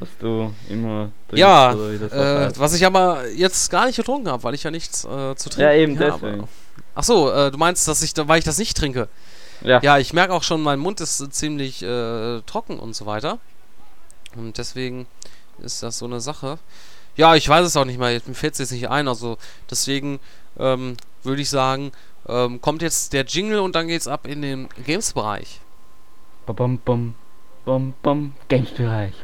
was du immer trinkst. Ja, äh, was ich aber jetzt gar nicht getrunken habe, weil ich ja nichts äh, zu trinken habe. Ja, eben habe. deswegen. Achso, äh, du meinst, dass ich, weil ich das nicht trinke? Ja. Ja, ich merke auch schon, mein Mund ist ziemlich äh, trocken und so weiter. Und deswegen ist das so eine Sache. Ja, ich weiß es auch nicht mehr, mir fällt es jetzt nicht ein. Also deswegen ähm, würde ich sagen, ähm, kommt jetzt der Jingle und dann geht's ab in den Games-Bereich. Bam, bam, bam, bam, Games-Bereich.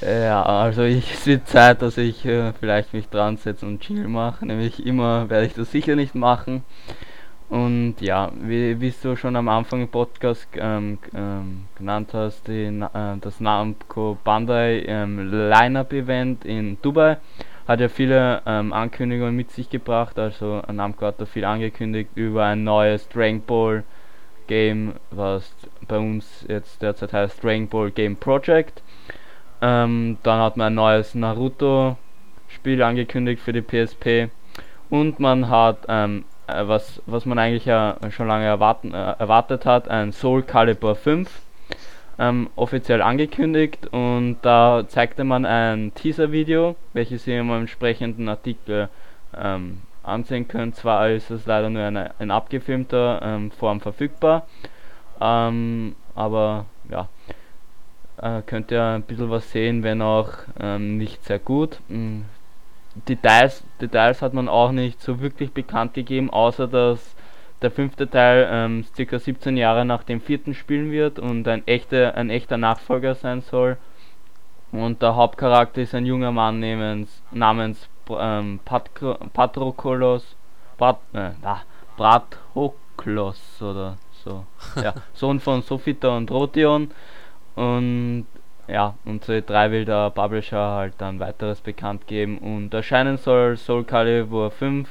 Ja, also ich, es wird Zeit, dass ich äh, vielleicht mich dran setze und Jingle mache. Nämlich immer werde ich das sicher nicht machen. Und ja, wie, wie du schon am Anfang im Podcast ähm, ähm, genannt hast, die, äh, das Namco Bandai ähm, Line-Up Event in Dubai hat ja viele ähm, Ankündigungen mit sich gebracht. Also Namco hat da viel angekündigt über ein neues Dragon Ball Game, was bei uns jetzt derzeit heißt Dragon Ball Game Project. Ähm, dann hat man ein neues Naruto-Spiel angekündigt für die PSP. Und man hat, ähm, äh, was, was man eigentlich ja schon lange erwarten, äh, erwartet hat, ein Soul Calibur 5. ähm, offiziell angekündigt und da zeigte man ein Teaser-Video, welches ihr im entsprechenden Artikel ähm, ansehen könnt. Zwar ist es leider nur eine, in abgefilmter ähm, Form verfügbar, ähm, aber ja, äh, könnt ihr ein bisschen was sehen, wenn auch ähm, nicht sehr gut. Mhm. Details, Details hat man auch nicht so wirklich bekannt gegeben, außer dass der fünfte Teil ähm, circa 17 Jahre nach dem vierten spielen wird und ein echter, ein echter Nachfolger sein soll. Und der Hauptcharakter ist ein junger Mann namens, namens ähm, Patro, Patroklos, Pat, äh, ah, Brathoklos oder so. ja, Sohn von Sophita und Rotion. Und ja, und so drei will der Publisher halt dann weiteres bekannt geben. Und erscheinen soll Soul Calibur 5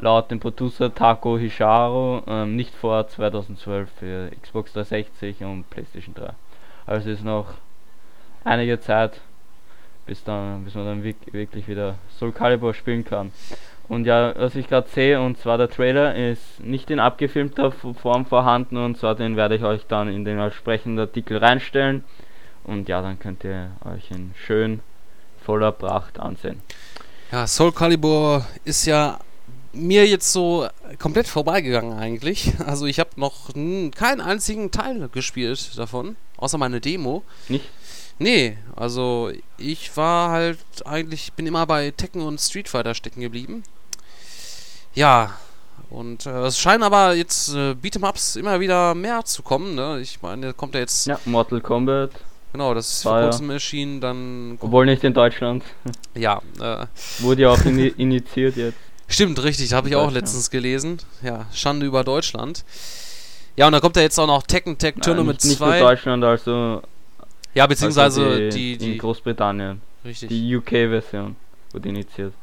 laut dem Producer Taco Hisharo ähm, nicht vor 2012 für Xbox 360 und PlayStation 3. Also ist noch einige Zeit, bis dann, bis man dann wirklich wieder Soul Calibur spielen kann. Und ja, was ich gerade sehe, und zwar der Trailer ist nicht in abgefilmter Form vorhanden, und zwar den werde ich euch dann in den entsprechenden Artikel reinstellen. Und ja, dann könnt ihr euch ihn schön voller Pracht ansehen. Ja, Soul Calibur ist ja mir jetzt so komplett vorbeigegangen eigentlich. Also ich habe noch keinen einzigen Teil gespielt davon, außer meine Demo. Nicht? Nee, also ich war halt eigentlich, bin immer bei Tekken und Street Fighter stecken geblieben. Ja, und äh, es scheinen aber jetzt äh, Beat'em-Ups immer wieder mehr zu kommen, ne? Ich meine, kommt ja jetzt... Ja, Mortal Kombat. Genau, das ist vor kurzem erschienen, dann... Obwohl nicht in Deutschland. Ja. Äh, Wurde ja auch in initiiert jetzt. Stimmt, richtig, habe ich auch letztens gelesen. Ja, Schande über Deutschland. Ja, und da kommt ja jetzt auch noch Tekken Tech Tournament nicht, 2. Nicht nur Deutschland, also. Ja, beziehungsweise also die, die, In Großbritannien. Richtig. Die UK-Version wurde initiiert.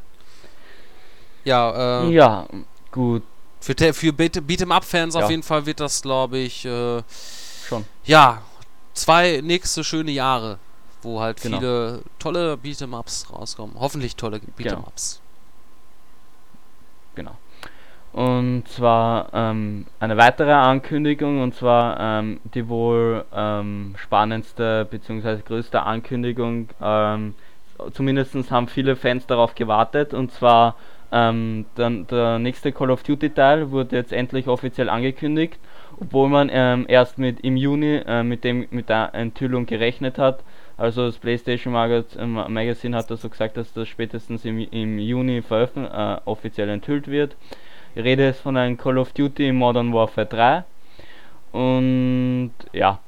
Ja, äh. Ja, gut. Für, für Beat'em-Up-Fans ja. auf jeden Fall wird das, glaube ich, äh, schon. Ja, zwei nächste schöne Jahre, wo halt genau. viele tolle Beat'em-Ups rauskommen. Hoffentlich tolle Beat'em-Ups. Genau genau. Und zwar ähm, eine weitere Ankündigung, und zwar ähm, die wohl ähm, spannendste bzw. größte Ankündigung. Ähm, Zumindest haben viele Fans darauf gewartet, und zwar ähm, dann der nächste Call of Duty Teil wurde jetzt endlich offiziell angekündigt, obwohl man ähm, erst mit im Juni äh, mit dem mit der Enthüllung gerechnet hat. Also das PlayStation Magazine hat so gesagt, dass das spätestens im, im Juni äh, offiziell enthüllt wird. Die Rede ist von einem Call of Duty Modern Warfare 3. Und ja,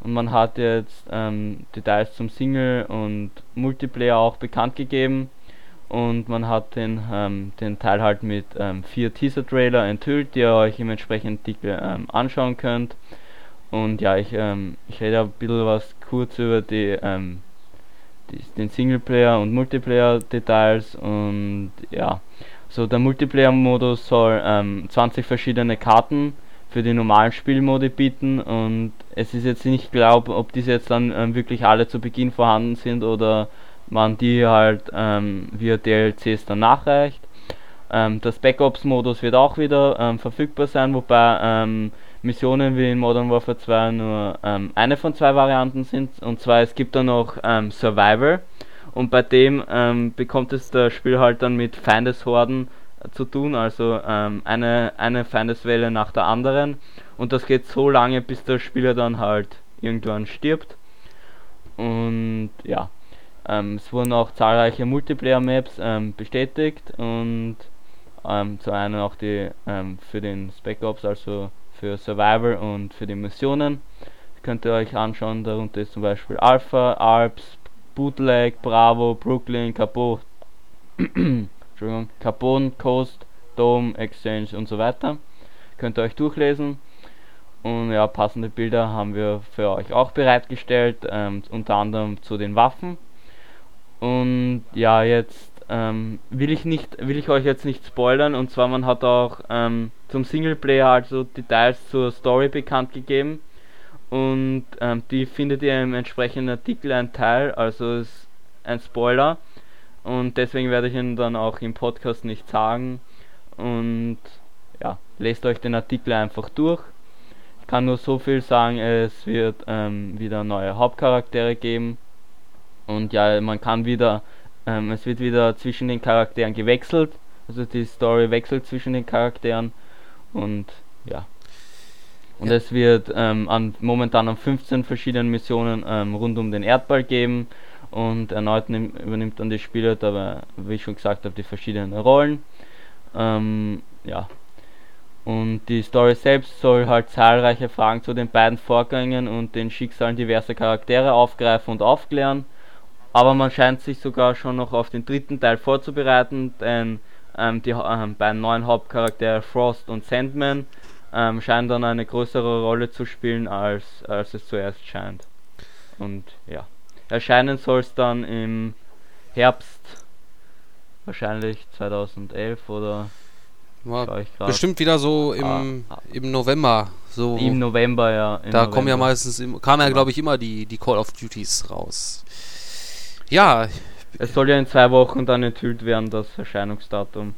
und man hat jetzt ähm, Details zum Single und Multiplayer auch bekannt gegeben. Und man hat den, ähm, den Teil halt mit ähm, vier Teaser-Trailer enthüllt, die ihr euch im entsprechenden Artikel ähm, anschauen könnt. Und ja, ich, ähm, ich rede ein bisschen was kurz über die, ähm, die, den Singleplayer und Multiplayer-Details und ja, so der Multiplayer-Modus soll ähm, 20 verschiedene Karten für die normalen Spielmodi bieten und es ist jetzt nicht klar, ob diese jetzt dann ähm, wirklich alle zu Beginn vorhanden sind oder man die halt ähm, via DLCs dann nachreicht. Ähm, das Backups-Modus wird auch wieder ähm, verfügbar sein, wobei ähm, Missionen wie in Modern Warfare 2 nur ähm, eine von zwei Varianten sind. Und zwar es gibt da noch Survivor und bei dem ähm, bekommt es das Spiel halt dann mit Feindeshorden äh, zu tun, also ähm, eine, eine Feindeswelle nach der anderen. Und das geht so lange, bis der Spieler dann halt irgendwann stirbt. Und ja, ähm, es wurden auch zahlreiche Multiplayer-Maps ähm, bestätigt und ähm, zu einem auch die ähm, für den Spec Ops, also für Survivor und für die Missionen. Könnt ihr euch anschauen, darunter ist zum Beispiel Alpha, Alps, Bootleg, Bravo, Brooklyn, Capone, Entschuldigung, Capone, Coast, Dome, Exchange und so weiter. Könnt ihr euch durchlesen. Und ja, passende Bilder haben wir für euch auch bereitgestellt, ähm, unter anderem zu den Waffen. Und ja, jetzt ähm, will ich nicht, will ich euch jetzt nicht spoilern. Und zwar man hat auch ähm, zum Singleplayer also Details zur Story bekannt gegeben. Und ähm, die findet ihr im entsprechenden Artikel ein Teil, also ist ein Spoiler. Und deswegen werde ich ihn dann auch im Podcast nicht sagen. Und ja, lest euch den Artikel einfach durch. kann nur so viel sagen, es wird ähm, wieder neue Hauptcharaktere geben. Und ja, man kann wieder, ähm, es wird wieder zwischen den Charakteren gewechselt. Also die Story wechselt zwischen den Charakteren. Und ja. Und Ja. es wird ähm, an, momentan an 15 verschiedenen Missionen ähm, rund um den Erdball geben. Und erneut nimm, übernimmt dann die Spieler dabei, wie ich schon gesagt habe, die verschiedenen Rollen. Ähm, ja. Und die Story selbst soll halt zahlreiche Fragen zu den beiden Vorgängen und den Schicksalen diverser Charaktere aufgreifen und aufklären. Aber man scheint sich sogar schon noch auf den dritten Teil vorzubereiten, denn ähm, die ähm, beiden neuen Hauptcharaktere Frost und Sandman ähm, scheinen dann eine größere Rolle zu spielen, als, als es zuerst scheint. Und ja, erscheinen soll es dann im Herbst, wahrscheinlich 2011 oder Ja, bestimmt wieder so im, Ah, im November. So, Im November, ja. im da kommen ja November. meistens, im, kam ja Genau. glaube ich immer die, die Call of Duties raus. Ja, Es soll ja in zwei Wochen dann enthüllt werden, das Erscheinungsdatum.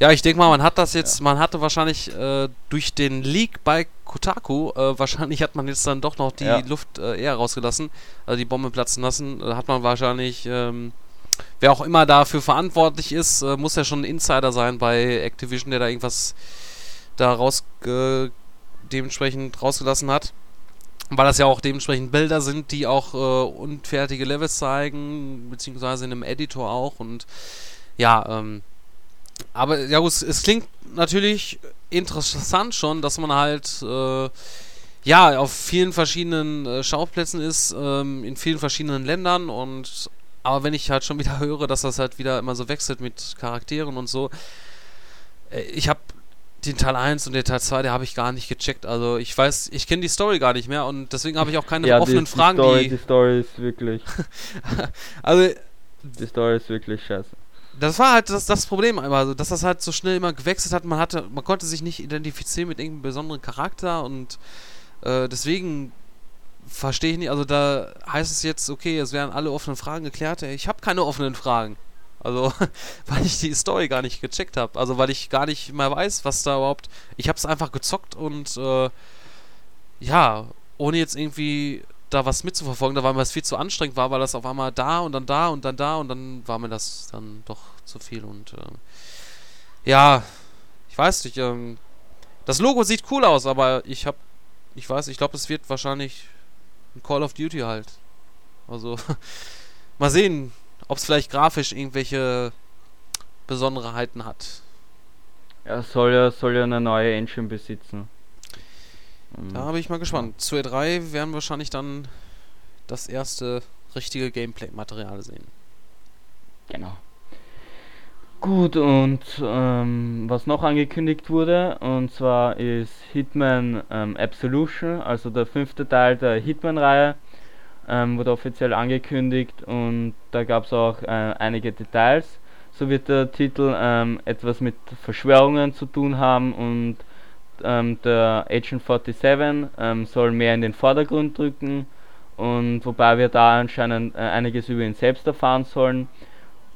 Ja, ich denke mal, man hat das jetzt, man hatte wahrscheinlich äh, durch den Leak bei Kotaku, äh, wahrscheinlich hat man jetzt dann doch noch die Ja. Luft äh, eher rausgelassen, also die Bombe platzen lassen, äh, hat man wahrscheinlich, ähm, wer auch immer dafür verantwortlich ist, äh, muss ja schon ein Insider sein bei Activision, der da irgendwas da raus, äh, dementsprechend rausgelassen hat. Weil das ja auch dementsprechend Bilder sind, die auch unfertige Levels zeigen, beziehungsweise in einem Editor auch und ja, ähm, aber ja gut, es, es klingt natürlich interessant schon, dass man halt äh, ja auf vielen verschiedenen äh, Schauplätzen ist, ähm, in vielen verschiedenen Ländern und aber wenn ich halt schon wieder höre, dass das halt wieder immer so wechselt mit Charakteren und so, äh, ich habe den Teil 1 und den Teil 2, der habe ich gar nicht gecheckt. Also ich weiß, ich kenne die Story gar nicht mehr und deswegen habe ich auch keine ja, offenen die, Fragen, die Story, die. die Story ist wirklich. also die Story ist wirklich scheiße. Das war halt das, das Problem, also, dass das halt so schnell immer gewechselt hat. Man hatte, man konnte sich nicht identifizieren mit irgendeinem besonderen Charakter und äh, deswegen verstehe ich nicht. Also da heißt es jetzt, okay, es werden alle offenen Fragen geklärt. Ich habe keine offenen Fragen. Also, weil ich die Story gar nicht gecheckt habe. Also, weil ich gar nicht mehr weiß, was da überhaupt. Ich habe es einfach gezockt und äh, ja, ohne jetzt irgendwie da was mitzuverfolgen, da war mir das viel zu anstrengend war, weil das auf einmal da und dann da und dann da und dann war mir das dann doch zu viel und ähm, ja, ich weiß nicht, ähm, das Logo sieht cool aus, aber ich hab, ich weiß, ich glaube, es wird wahrscheinlich ein Call of Duty halt. Also, mal sehen, ob es vielleicht grafisch irgendwelche Besonderheiten hat. Er soll ja, soll ja eine neue Engine besitzen. Ähm, Da bin ich mal gespannt. Zu E3 werden wahrscheinlich dann das erste richtige Gameplay-Material sehen. Genau. Gut, und ähm, was noch angekündigt wurde, und zwar ist Hitman ähm, Absolution, also der fünfte Teil der Hitman-Reihe, ähm, wurde offiziell angekündigt und da gab es auch äh, einige Details. So wird der Titel ähm, etwas mit Verschwörungen zu tun haben und ähm, der Agent 47 ähm, soll mehr in den Vordergrund drücken und wobei wir da anscheinend äh, einiges über ihn selbst erfahren sollen.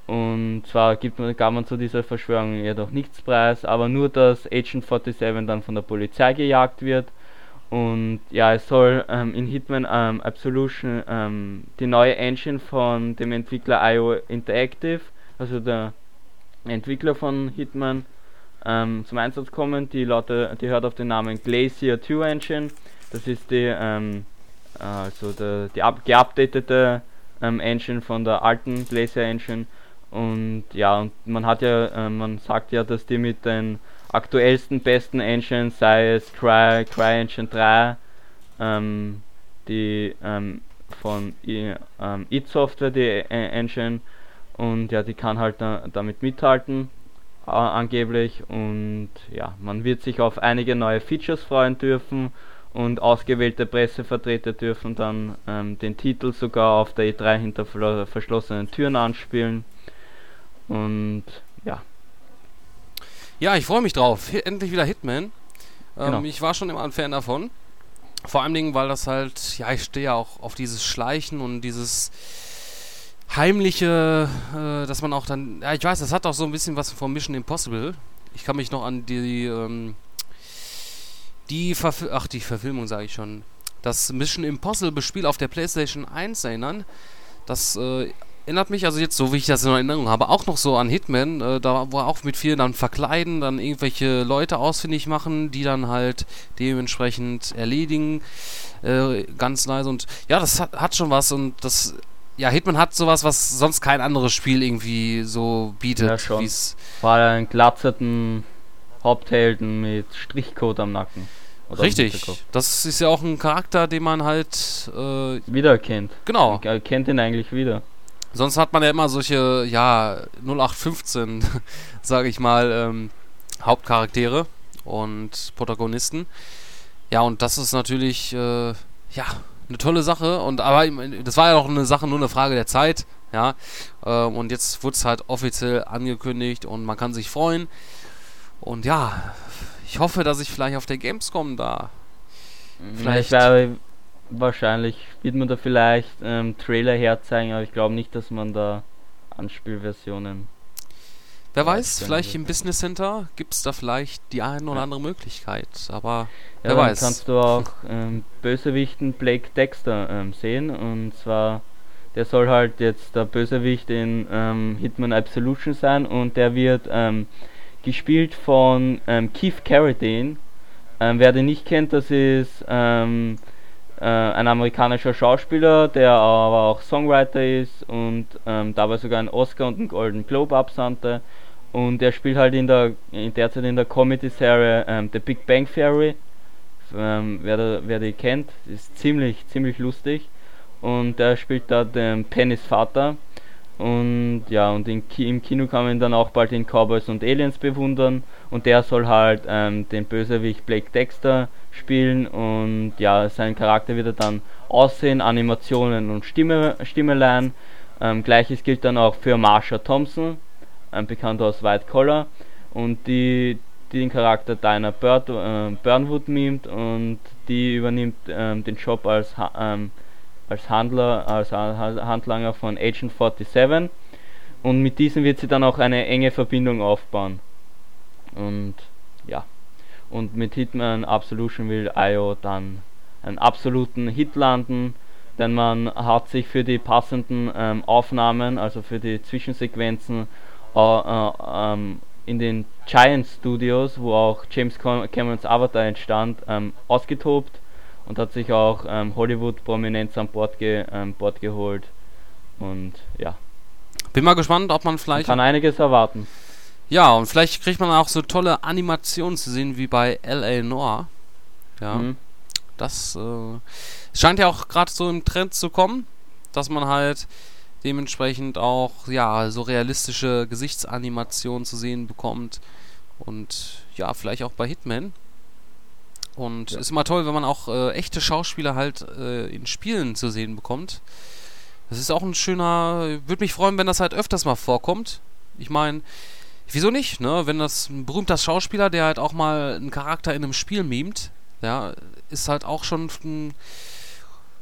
Und zwar gibt man, gab man zu dieser Verschwörung jedoch nichts preis, aber nur, dass Agent 47 dann von der Polizei gejagt wird. Und ja, es soll ähm, in Hitman ähm, Absolution ähm, die neue Engine von dem Entwickler IO Interactive, also der Entwickler von Hitman, ähm, zum Einsatz kommen. Die, lautet, die hört auf den Namen Glacier 2 Engine. Das ist die, ähm, also der, die up, geupdatete ähm, Engine von der alten Glacier Engine. Und ja, und man hat ja, äh, man sagt ja, dass die mit den aktuellsten, besten Engines, sei es Cry, CryEngine 3, ähm, die ähm, von I, ähm, id Software, die äh, Engine, und ja, die kann halt da, damit mithalten, äh, angeblich. Und ja, man wird sich auf einige neue Features freuen dürfen und ausgewählte Pressevertreter dürfen dann ähm, den Titel sogar auf der E3 hinter verschlossenen Türen anspielen. Und ja, Ja, ich freue mich drauf. Endlich wieder Hitman. Ähm, Genau. Ich war schon immer ein Fan davon. Vor allem, Dingen, weil das halt, ja, ich stehe ja auch auf dieses Schleichen und dieses heimliche, äh, dass man auch dann, ja, ich weiß, das hat auch so ein bisschen was von Mission Impossible. Ich kann mich noch an die, ähm, die Verfil Ach, die Verfilmung sage ich schon. Das Mission Impossible Spiel auf der PlayStation 1 erinnern. Das äh, erinnert mich, also jetzt so wie ich das in Erinnerung habe, auch noch so an Hitman, äh, da wo auch mit vielen dann verkleiden, dann irgendwelche Leute ausfindig machen, die dann halt dementsprechend erledigen, äh, ganz nice und ja, das hat, hat schon was und das, ja, Hitman hat sowas, was sonst kein anderes Spiel irgendwie so bietet, Ja, schon. wie's Vor allem einen glatzerten Haupthelden mit Strichcode am Nacken. Oder Richtig, das ist ja auch ein Charakter, den man halt äh, Wiedererkennt. Genau. Er kennt ihn eigentlich wieder. Sonst hat man ja immer solche, ja, 0815, sage ich mal, ähm, Hauptcharaktere und Protagonisten. Ja, und das ist natürlich, äh, ja, eine tolle Sache. Und aber ich das war ja auch eine Sache, nur eine Frage der Zeit. Ja, ähm, und jetzt wurde es halt offiziell angekündigt und man kann sich freuen. Und ja, ich hoffe, dass ich vielleicht auf der Gamescom da Vielleicht wäre wahrscheinlich wird man da vielleicht ähm, Trailer herzeigen, aber ich glaube nicht, dass man da Anspielversionen. Wer weiß, vielleicht im Business Center gibt es da vielleicht die eine oder andere Möglichkeit. Aber Ja, wer weiß. kannst du auch ähm, Bösewichten Blake Dexter ähm, sehen und zwar der soll halt jetzt der Bösewicht in ähm, Hitman Absolution sein und der wird ähm, gespielt von ähm, Keith Carradine. Ähm, wer den nicht kennt, das ist äh, ein amerikanischer Schauspieler, der aber auch Songwriter ist und dabei sogar einen Oscar und einen Golden Globe absandte. Und er spielt halt in der in derzeit in der Comedy-Serie ähm, The Big Bang Theory. Ähm, wer, da, wer die kennt, ist ziemlich ziemlich lustig. Und er spielt da den Pennys Vater. Und ja, und in im Kino kann man ihn dann auch bald in Cowboys und Aliens bewundern. Und der soll halt ähm, den Bösewicht Blake Dexter spielen. Und ja, sein Charakter wird er dann aussehen, Animationen und Stimme, Stimme leihen. Ähm, Gleiches gilt dann auch für Marsha Thompson, bekannt aus White Collar. Und die, die den Charakter Dinah Bird, äh, Burnwood mimt und die übernimmt ähm, den Job als, Ha- ähm, als Handler, als Ha- Ha- Handlanger von Agent 47 und mit diesem wird sie dann auch eine enge Verbindung aufbauen. Und ja, und mit Hitman Absolution will IO dann einen absoluten Hit landen, denn man hat sich für die passenden ähm, Aufnahmen, also für die Zwischensequenzen ähm, in den Giant Studios, wo auch James Cam- Camerons Avatar entstand, ähm, ausgetobt und hat sich auch ähm, Hollywood-Prominenz an Bord, ge ähm, Bord geholt. Und ja, Bin mal gespannt, ob man man vielleicht. kann einiges erwarten. Ja, und vielleicht kriegt man auch so tolle Animationen zu sehen wie bei L.A. Noir. Ja. Mhm. Das äh, scheint ja auch gerade so im Trend zu kommen, dass man halt dementsprechend auch ja so realistische Gesichtsanimationen zu sehen bekommt und ja vielleicht auch bei Hitman und ist immer toll, wenn man auch äh, echte Schauspieler halt äh, in Spielen zu sehen bekommt. Das ist auch ein schöner, würde mich freuen, wenn das halt öfters mal vorkommt. Ich meine, wieso nicht, ne? Wenn das ein berühmter Schauspieler, der halt auch mal einen Charakter in einem Spiel mimt, ja, ist halt auch schon ein,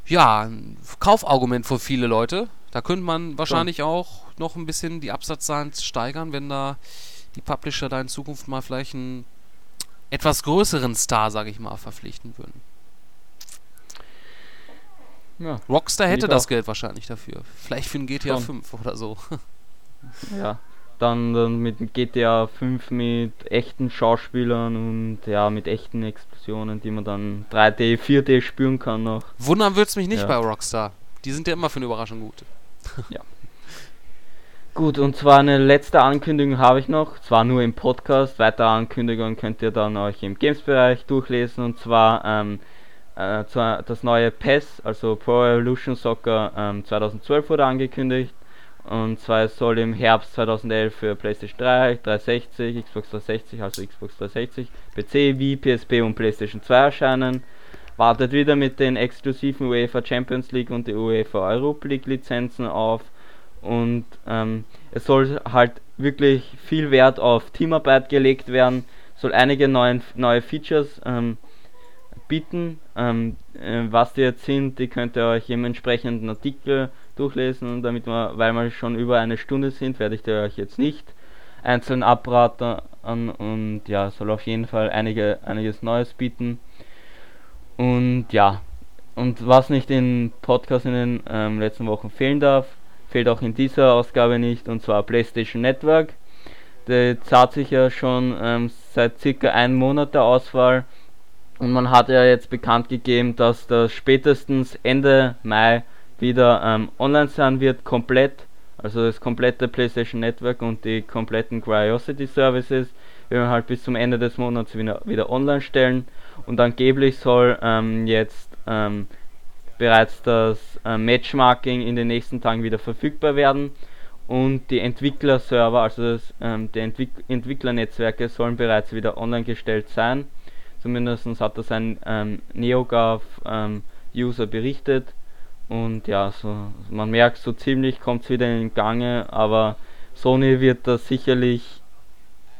ja, ein Kaufargument für viele Leute. Da könnte man wahrscheinlich auch noch ein bisschen die Absatzzahlen steigern, wenn da die Publisher da in Zukunft mal vielleicht einen etwas größeren Star, sage ich mal, verpflichten würden. Ja, Rockstar hätte das auch. Geld wahrscheinlich dafür. Vielleicht für ein GTA Schon. 5 oder so. Ja, dann, dann mit GTA 5 mit echten Schauspielern und ja, mit echten Explosionen, die man dann 3D, 4D spüren kann noch. Wundern würde es mich nicht Ja. bei Rockstar. Die sind ja immer für eine Überraschung gut. Gut, und zwar eine letzte Ankündigung habe ich noch, zwar nur im Podcast, weitere Ankündigungen könnt ihr dann euch im Games-Bereich durchlesen. Und zwar ähm, äh, das neue PES, also Pro Evolution Soccer ähm, 2012 wurde angekündigt. Und zwar soll im Herbst 2011 für PlayStation 3, 360, Xbox 360, also Xbox 360, PC, Wii, PSP und PlayStation 2 erscheinen. Wartet wieder mit den exklusiven UEFA Champions League und die UEFA Europa League Lizenzen auf und ähm, es soll halt wirklich viel Wert auf Teamarbeit gelegt werden, soll einige neuen, neue Features ähm, bieten. Ähm, äh, was die jetzt sind, die könnt ihr euch im entsprechenden Artikel durchlesen damit wir, weil wir schon über eine Stunde sind, werde ich euch jetzt nicht einzeln abraten und ja, soll auf jeden Fall einige, einiges Neues bieten. Und ja, und was nicht in Podcast in den ähm, letzten Wochen fehlen darf, fehlt auch in dieser Ausgabe nicht, und zwar PlayStation Network. Der zahlt sich ja schon ähm, seit circa einem Monat der Auswahl und man hat ja jetzt bekannt gegeben, dass das spätestens Ende Mai wieder ähm, online sein wird, komplett. Also das komplette PlayStation Network und die kompletten Curiosity Services werden halt bis zum Ende des Monats wieder, wieder online stellen. Und angeblich soll ähm, jetzt ähm, bereits das äh, Matchmarking in den nächsten Tagen wieder verfügbar werden und die Entwicklerserver, also das, ähm, die Entwick Entwicklernetzwerke sollen bereits wieder online gestellt sein. Zumindest hat das ein ähm, NeoGAF-User ähm, berichtet. Und ja, so, man merkt so ziemlich, kommt es wieder in Gange, aber Sony wird da sicherlich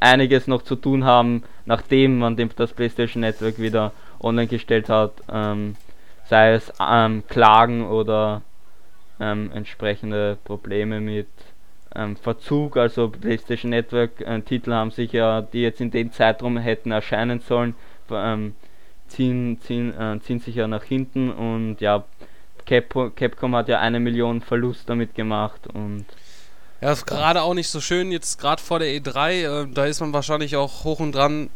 einiges noch zu tun haben, nachdem man das PlayStation Network wieder online gestellt hat. Ähm, sei es ähm, Klagen oder ähm, entsprechende Probleme mit ähm, Verzug, also PlayStation Network äh, Titel haben sich ja, die jetzt in dem Zeitraum hätten erscheinen sollen, ähm, ziehen, ziehen, äh, ziehen sich ja nach hinten und ja, Cap Capcom hat ja eine Million Verlust damit gemacht und ja, ist gerade auch nicht so schön, jetzt gerade vor der E3, äh, da ist man wahrscheinlich auch hoch und dran,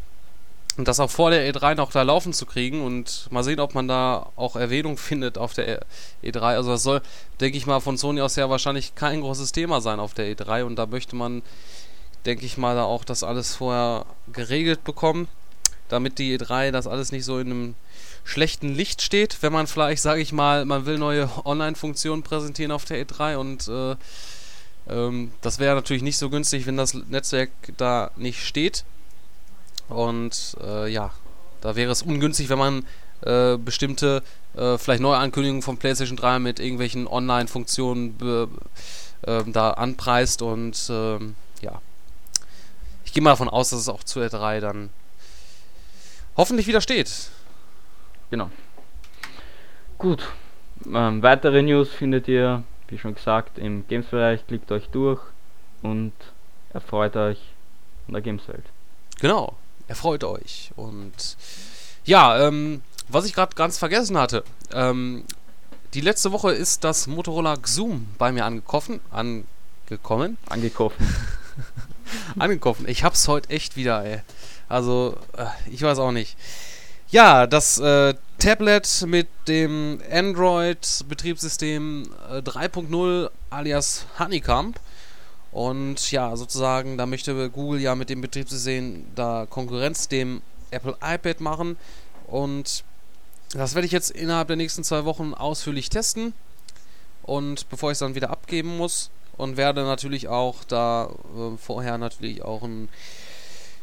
das auch vor der E3 noch da laufen zu kriegen und mal sehen, ob man da auch Erwähnung findet auf der E3. Also das soll, denke ich mal, von Sony aus ja wahrscheinlich kein großes Thema sein auf der E3 und da möchte man, denke ich mal, da auch das alles vorher geregelt bekommen, damit die E3 das alles nicht so in einem schlechten Licht steht, wenn man vielleicht, sage ich mal, man will neue Online-Funktionen präsentieren auf der E3 und äh, ähm, das wäre natürlich nicht so günstig, wenn das Netzwerk da nicht steht. Und äh, ja, da wäre es ungünstig, wenn man äh, bestimmte, äh, vielleicht neue Ankündigungen von PlayStation 3 mit irgendwelchen Online-Funktionen ähm, da anpreist. Und ähm, ja, ich gehe mal davon aus, dass es auch zu R3 dann hoffentlich wieder steht. Genau. Gut. Ähm, weitere News findet ihr, wie schon gesagt, im Games-Bereich. Klickt euch durch und erfreut euch an der Games-Welt. Genau erfreut euch. Und ja, ähm, was ich gerade ganz vergessen hatte, ähm, die letzte Woche ist das Motorola Xoom bei mir angekommen. Angekommen? Angekommen. angekommen. Ich hab's heute echt wieder, ey. Also, äh, ich weiß auch nicht. Ja, das äh, Tablet mit dem Android-Betriebssystem äh, 3.0 alias Honeycomb und ja, sozusagen, da möchte Google ja mit dem Betriebssystem da Konkurrenz dem Apple iPad machen. Und das werde ich jetzt innerhalb der nächsten zwei Wochen ausführlich testen. Und bevor ich es dann wieder abgeben muss. Und werde natürlich auch da äh, vorher natürlich auch ein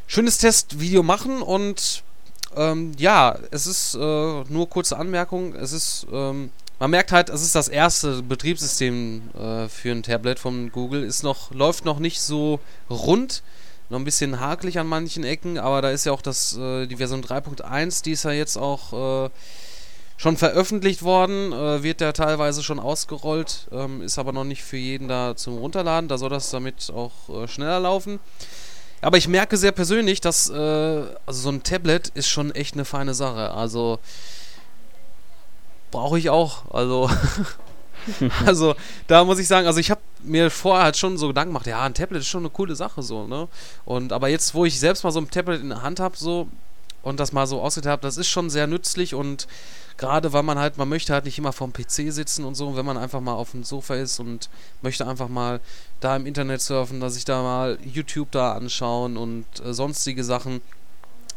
schönes Testvideo machen. Und ähm, ja, es ist äh, nur kurze Anmerkung. Es ist ähm, man merkt halt, es ist das erste Betriebssystem äh, für ein Tablet von Google. Ist noch, läuft noch nicht so rund, noch ein bisschen hakelig an manchen Ecken, aber da ist ja auch das, äh, die Version 3.1, die ist ja jetzt auch äh, schon veröffentlicht worden, äh, wird ja teilweise schon ausgerollt, ähm, ist aber noch nicht für jeden da zum Runterladen. Da soll das damit auch äh, schneller laufen. Aber ich merke sehr persönlich, dass äh, also so ein Tablet ist schon echt eine feine Sache. Also brauche ich auch. Also, also da muss ich sagen, also ich habe mir vorher halt schon so Gedanken gemacht, ja, ein Tablet ist schon eine coole Sache so, ne? Und aber jetzt, wo ich selbst mal so ein Tablet in der Hand habe, so und das mal so ausgetestet habe, das ist schon sehr nützlich und gerade weil man halt, man möchte halt nicht immer vorm PC sitzen und so, wenn man einfach mal auf dem Sofa ist und möchte einfach mal da im Internet surfen, dass ich da mal YouTube da anschauen und äh, sonstige Sachen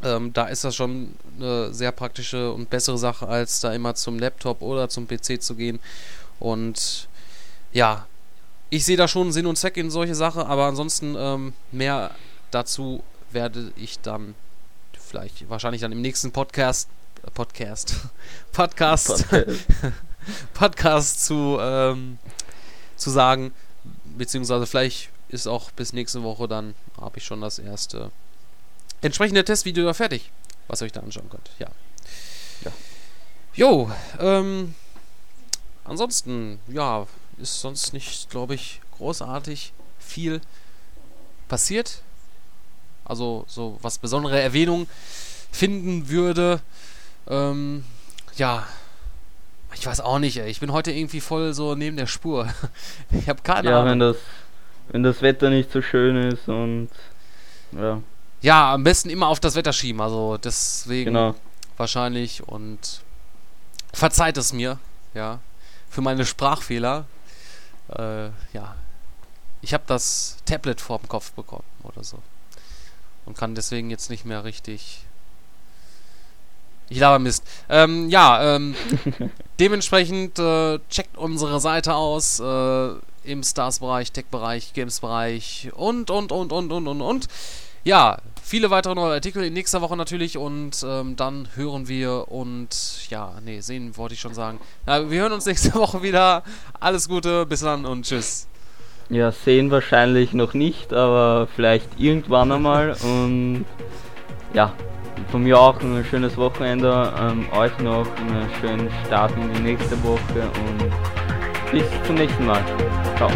ähm, da ist das schon eine sehr praktische und bessere Sache, als da immer zum Laptop oder zum PC zu gehen. Und ja, ich sehe da schon Sinn und Zweck in solche Sachen, aber ansonsten ähm, mehr dazu werde ich dann vielleicht wahrscheinlich dann im nächsten Podcast Podcast Podcast Podcast, zu ähm, zu sagen beziehungsweise vielleicht ist auch bis nächste Woche dann habe ich schon das erste entsprechende Testvideo da fertig, was ihr euch da anschauen könnt. Ja. ja. Jo, ähm, ansonsten, ja, ist sonst nicht, glaube ich, großartig viel passiert. Also, so was besondere Erwähnung finden würde. Ähm, ja, ich weiß auch nicht, ey. Ich bin heute irgendwie voll so neben der Spur. Ich habe keine ja, Ahnung. wenn das, wenn das Wetter nicht so schön ist und ja. Ja, am besten immer auf das Wetter schieben. Also deswegen Genau. wahrscheinlich und verzeiht es mir, ja, für meine Sprachfehler. Äh, ja, ich habe das Tablet vorm Kopf bekommen oder so und kann deswegen jetzt nicht mehr richtig. Ich laber Mist. Ähm, ja, ähm, dementsprechend äh, checkt unsere Seite aus äh, im Stars-Bereich, Tech-Bereich, Games-Bereich und, und, und, und, und, und, und. Ja, viele weitere neue Artikel in nächster Woche natürlich und ähm, dann hören wir und ja, nee, sehen wollte ich schon sagen. Ja, wir hören uns nächste Woche wieder. Alles Gute, bis dann und tschüss. Ja, sehen wahrscheinlich noch nicht, aber vielleicht irgendwann einmal. Und ja, von mir auch ein schönes Wochenende. Ähm, euch noch einen schönen Start in die nächste Woche und bis zum nächsten Mal. Ciao.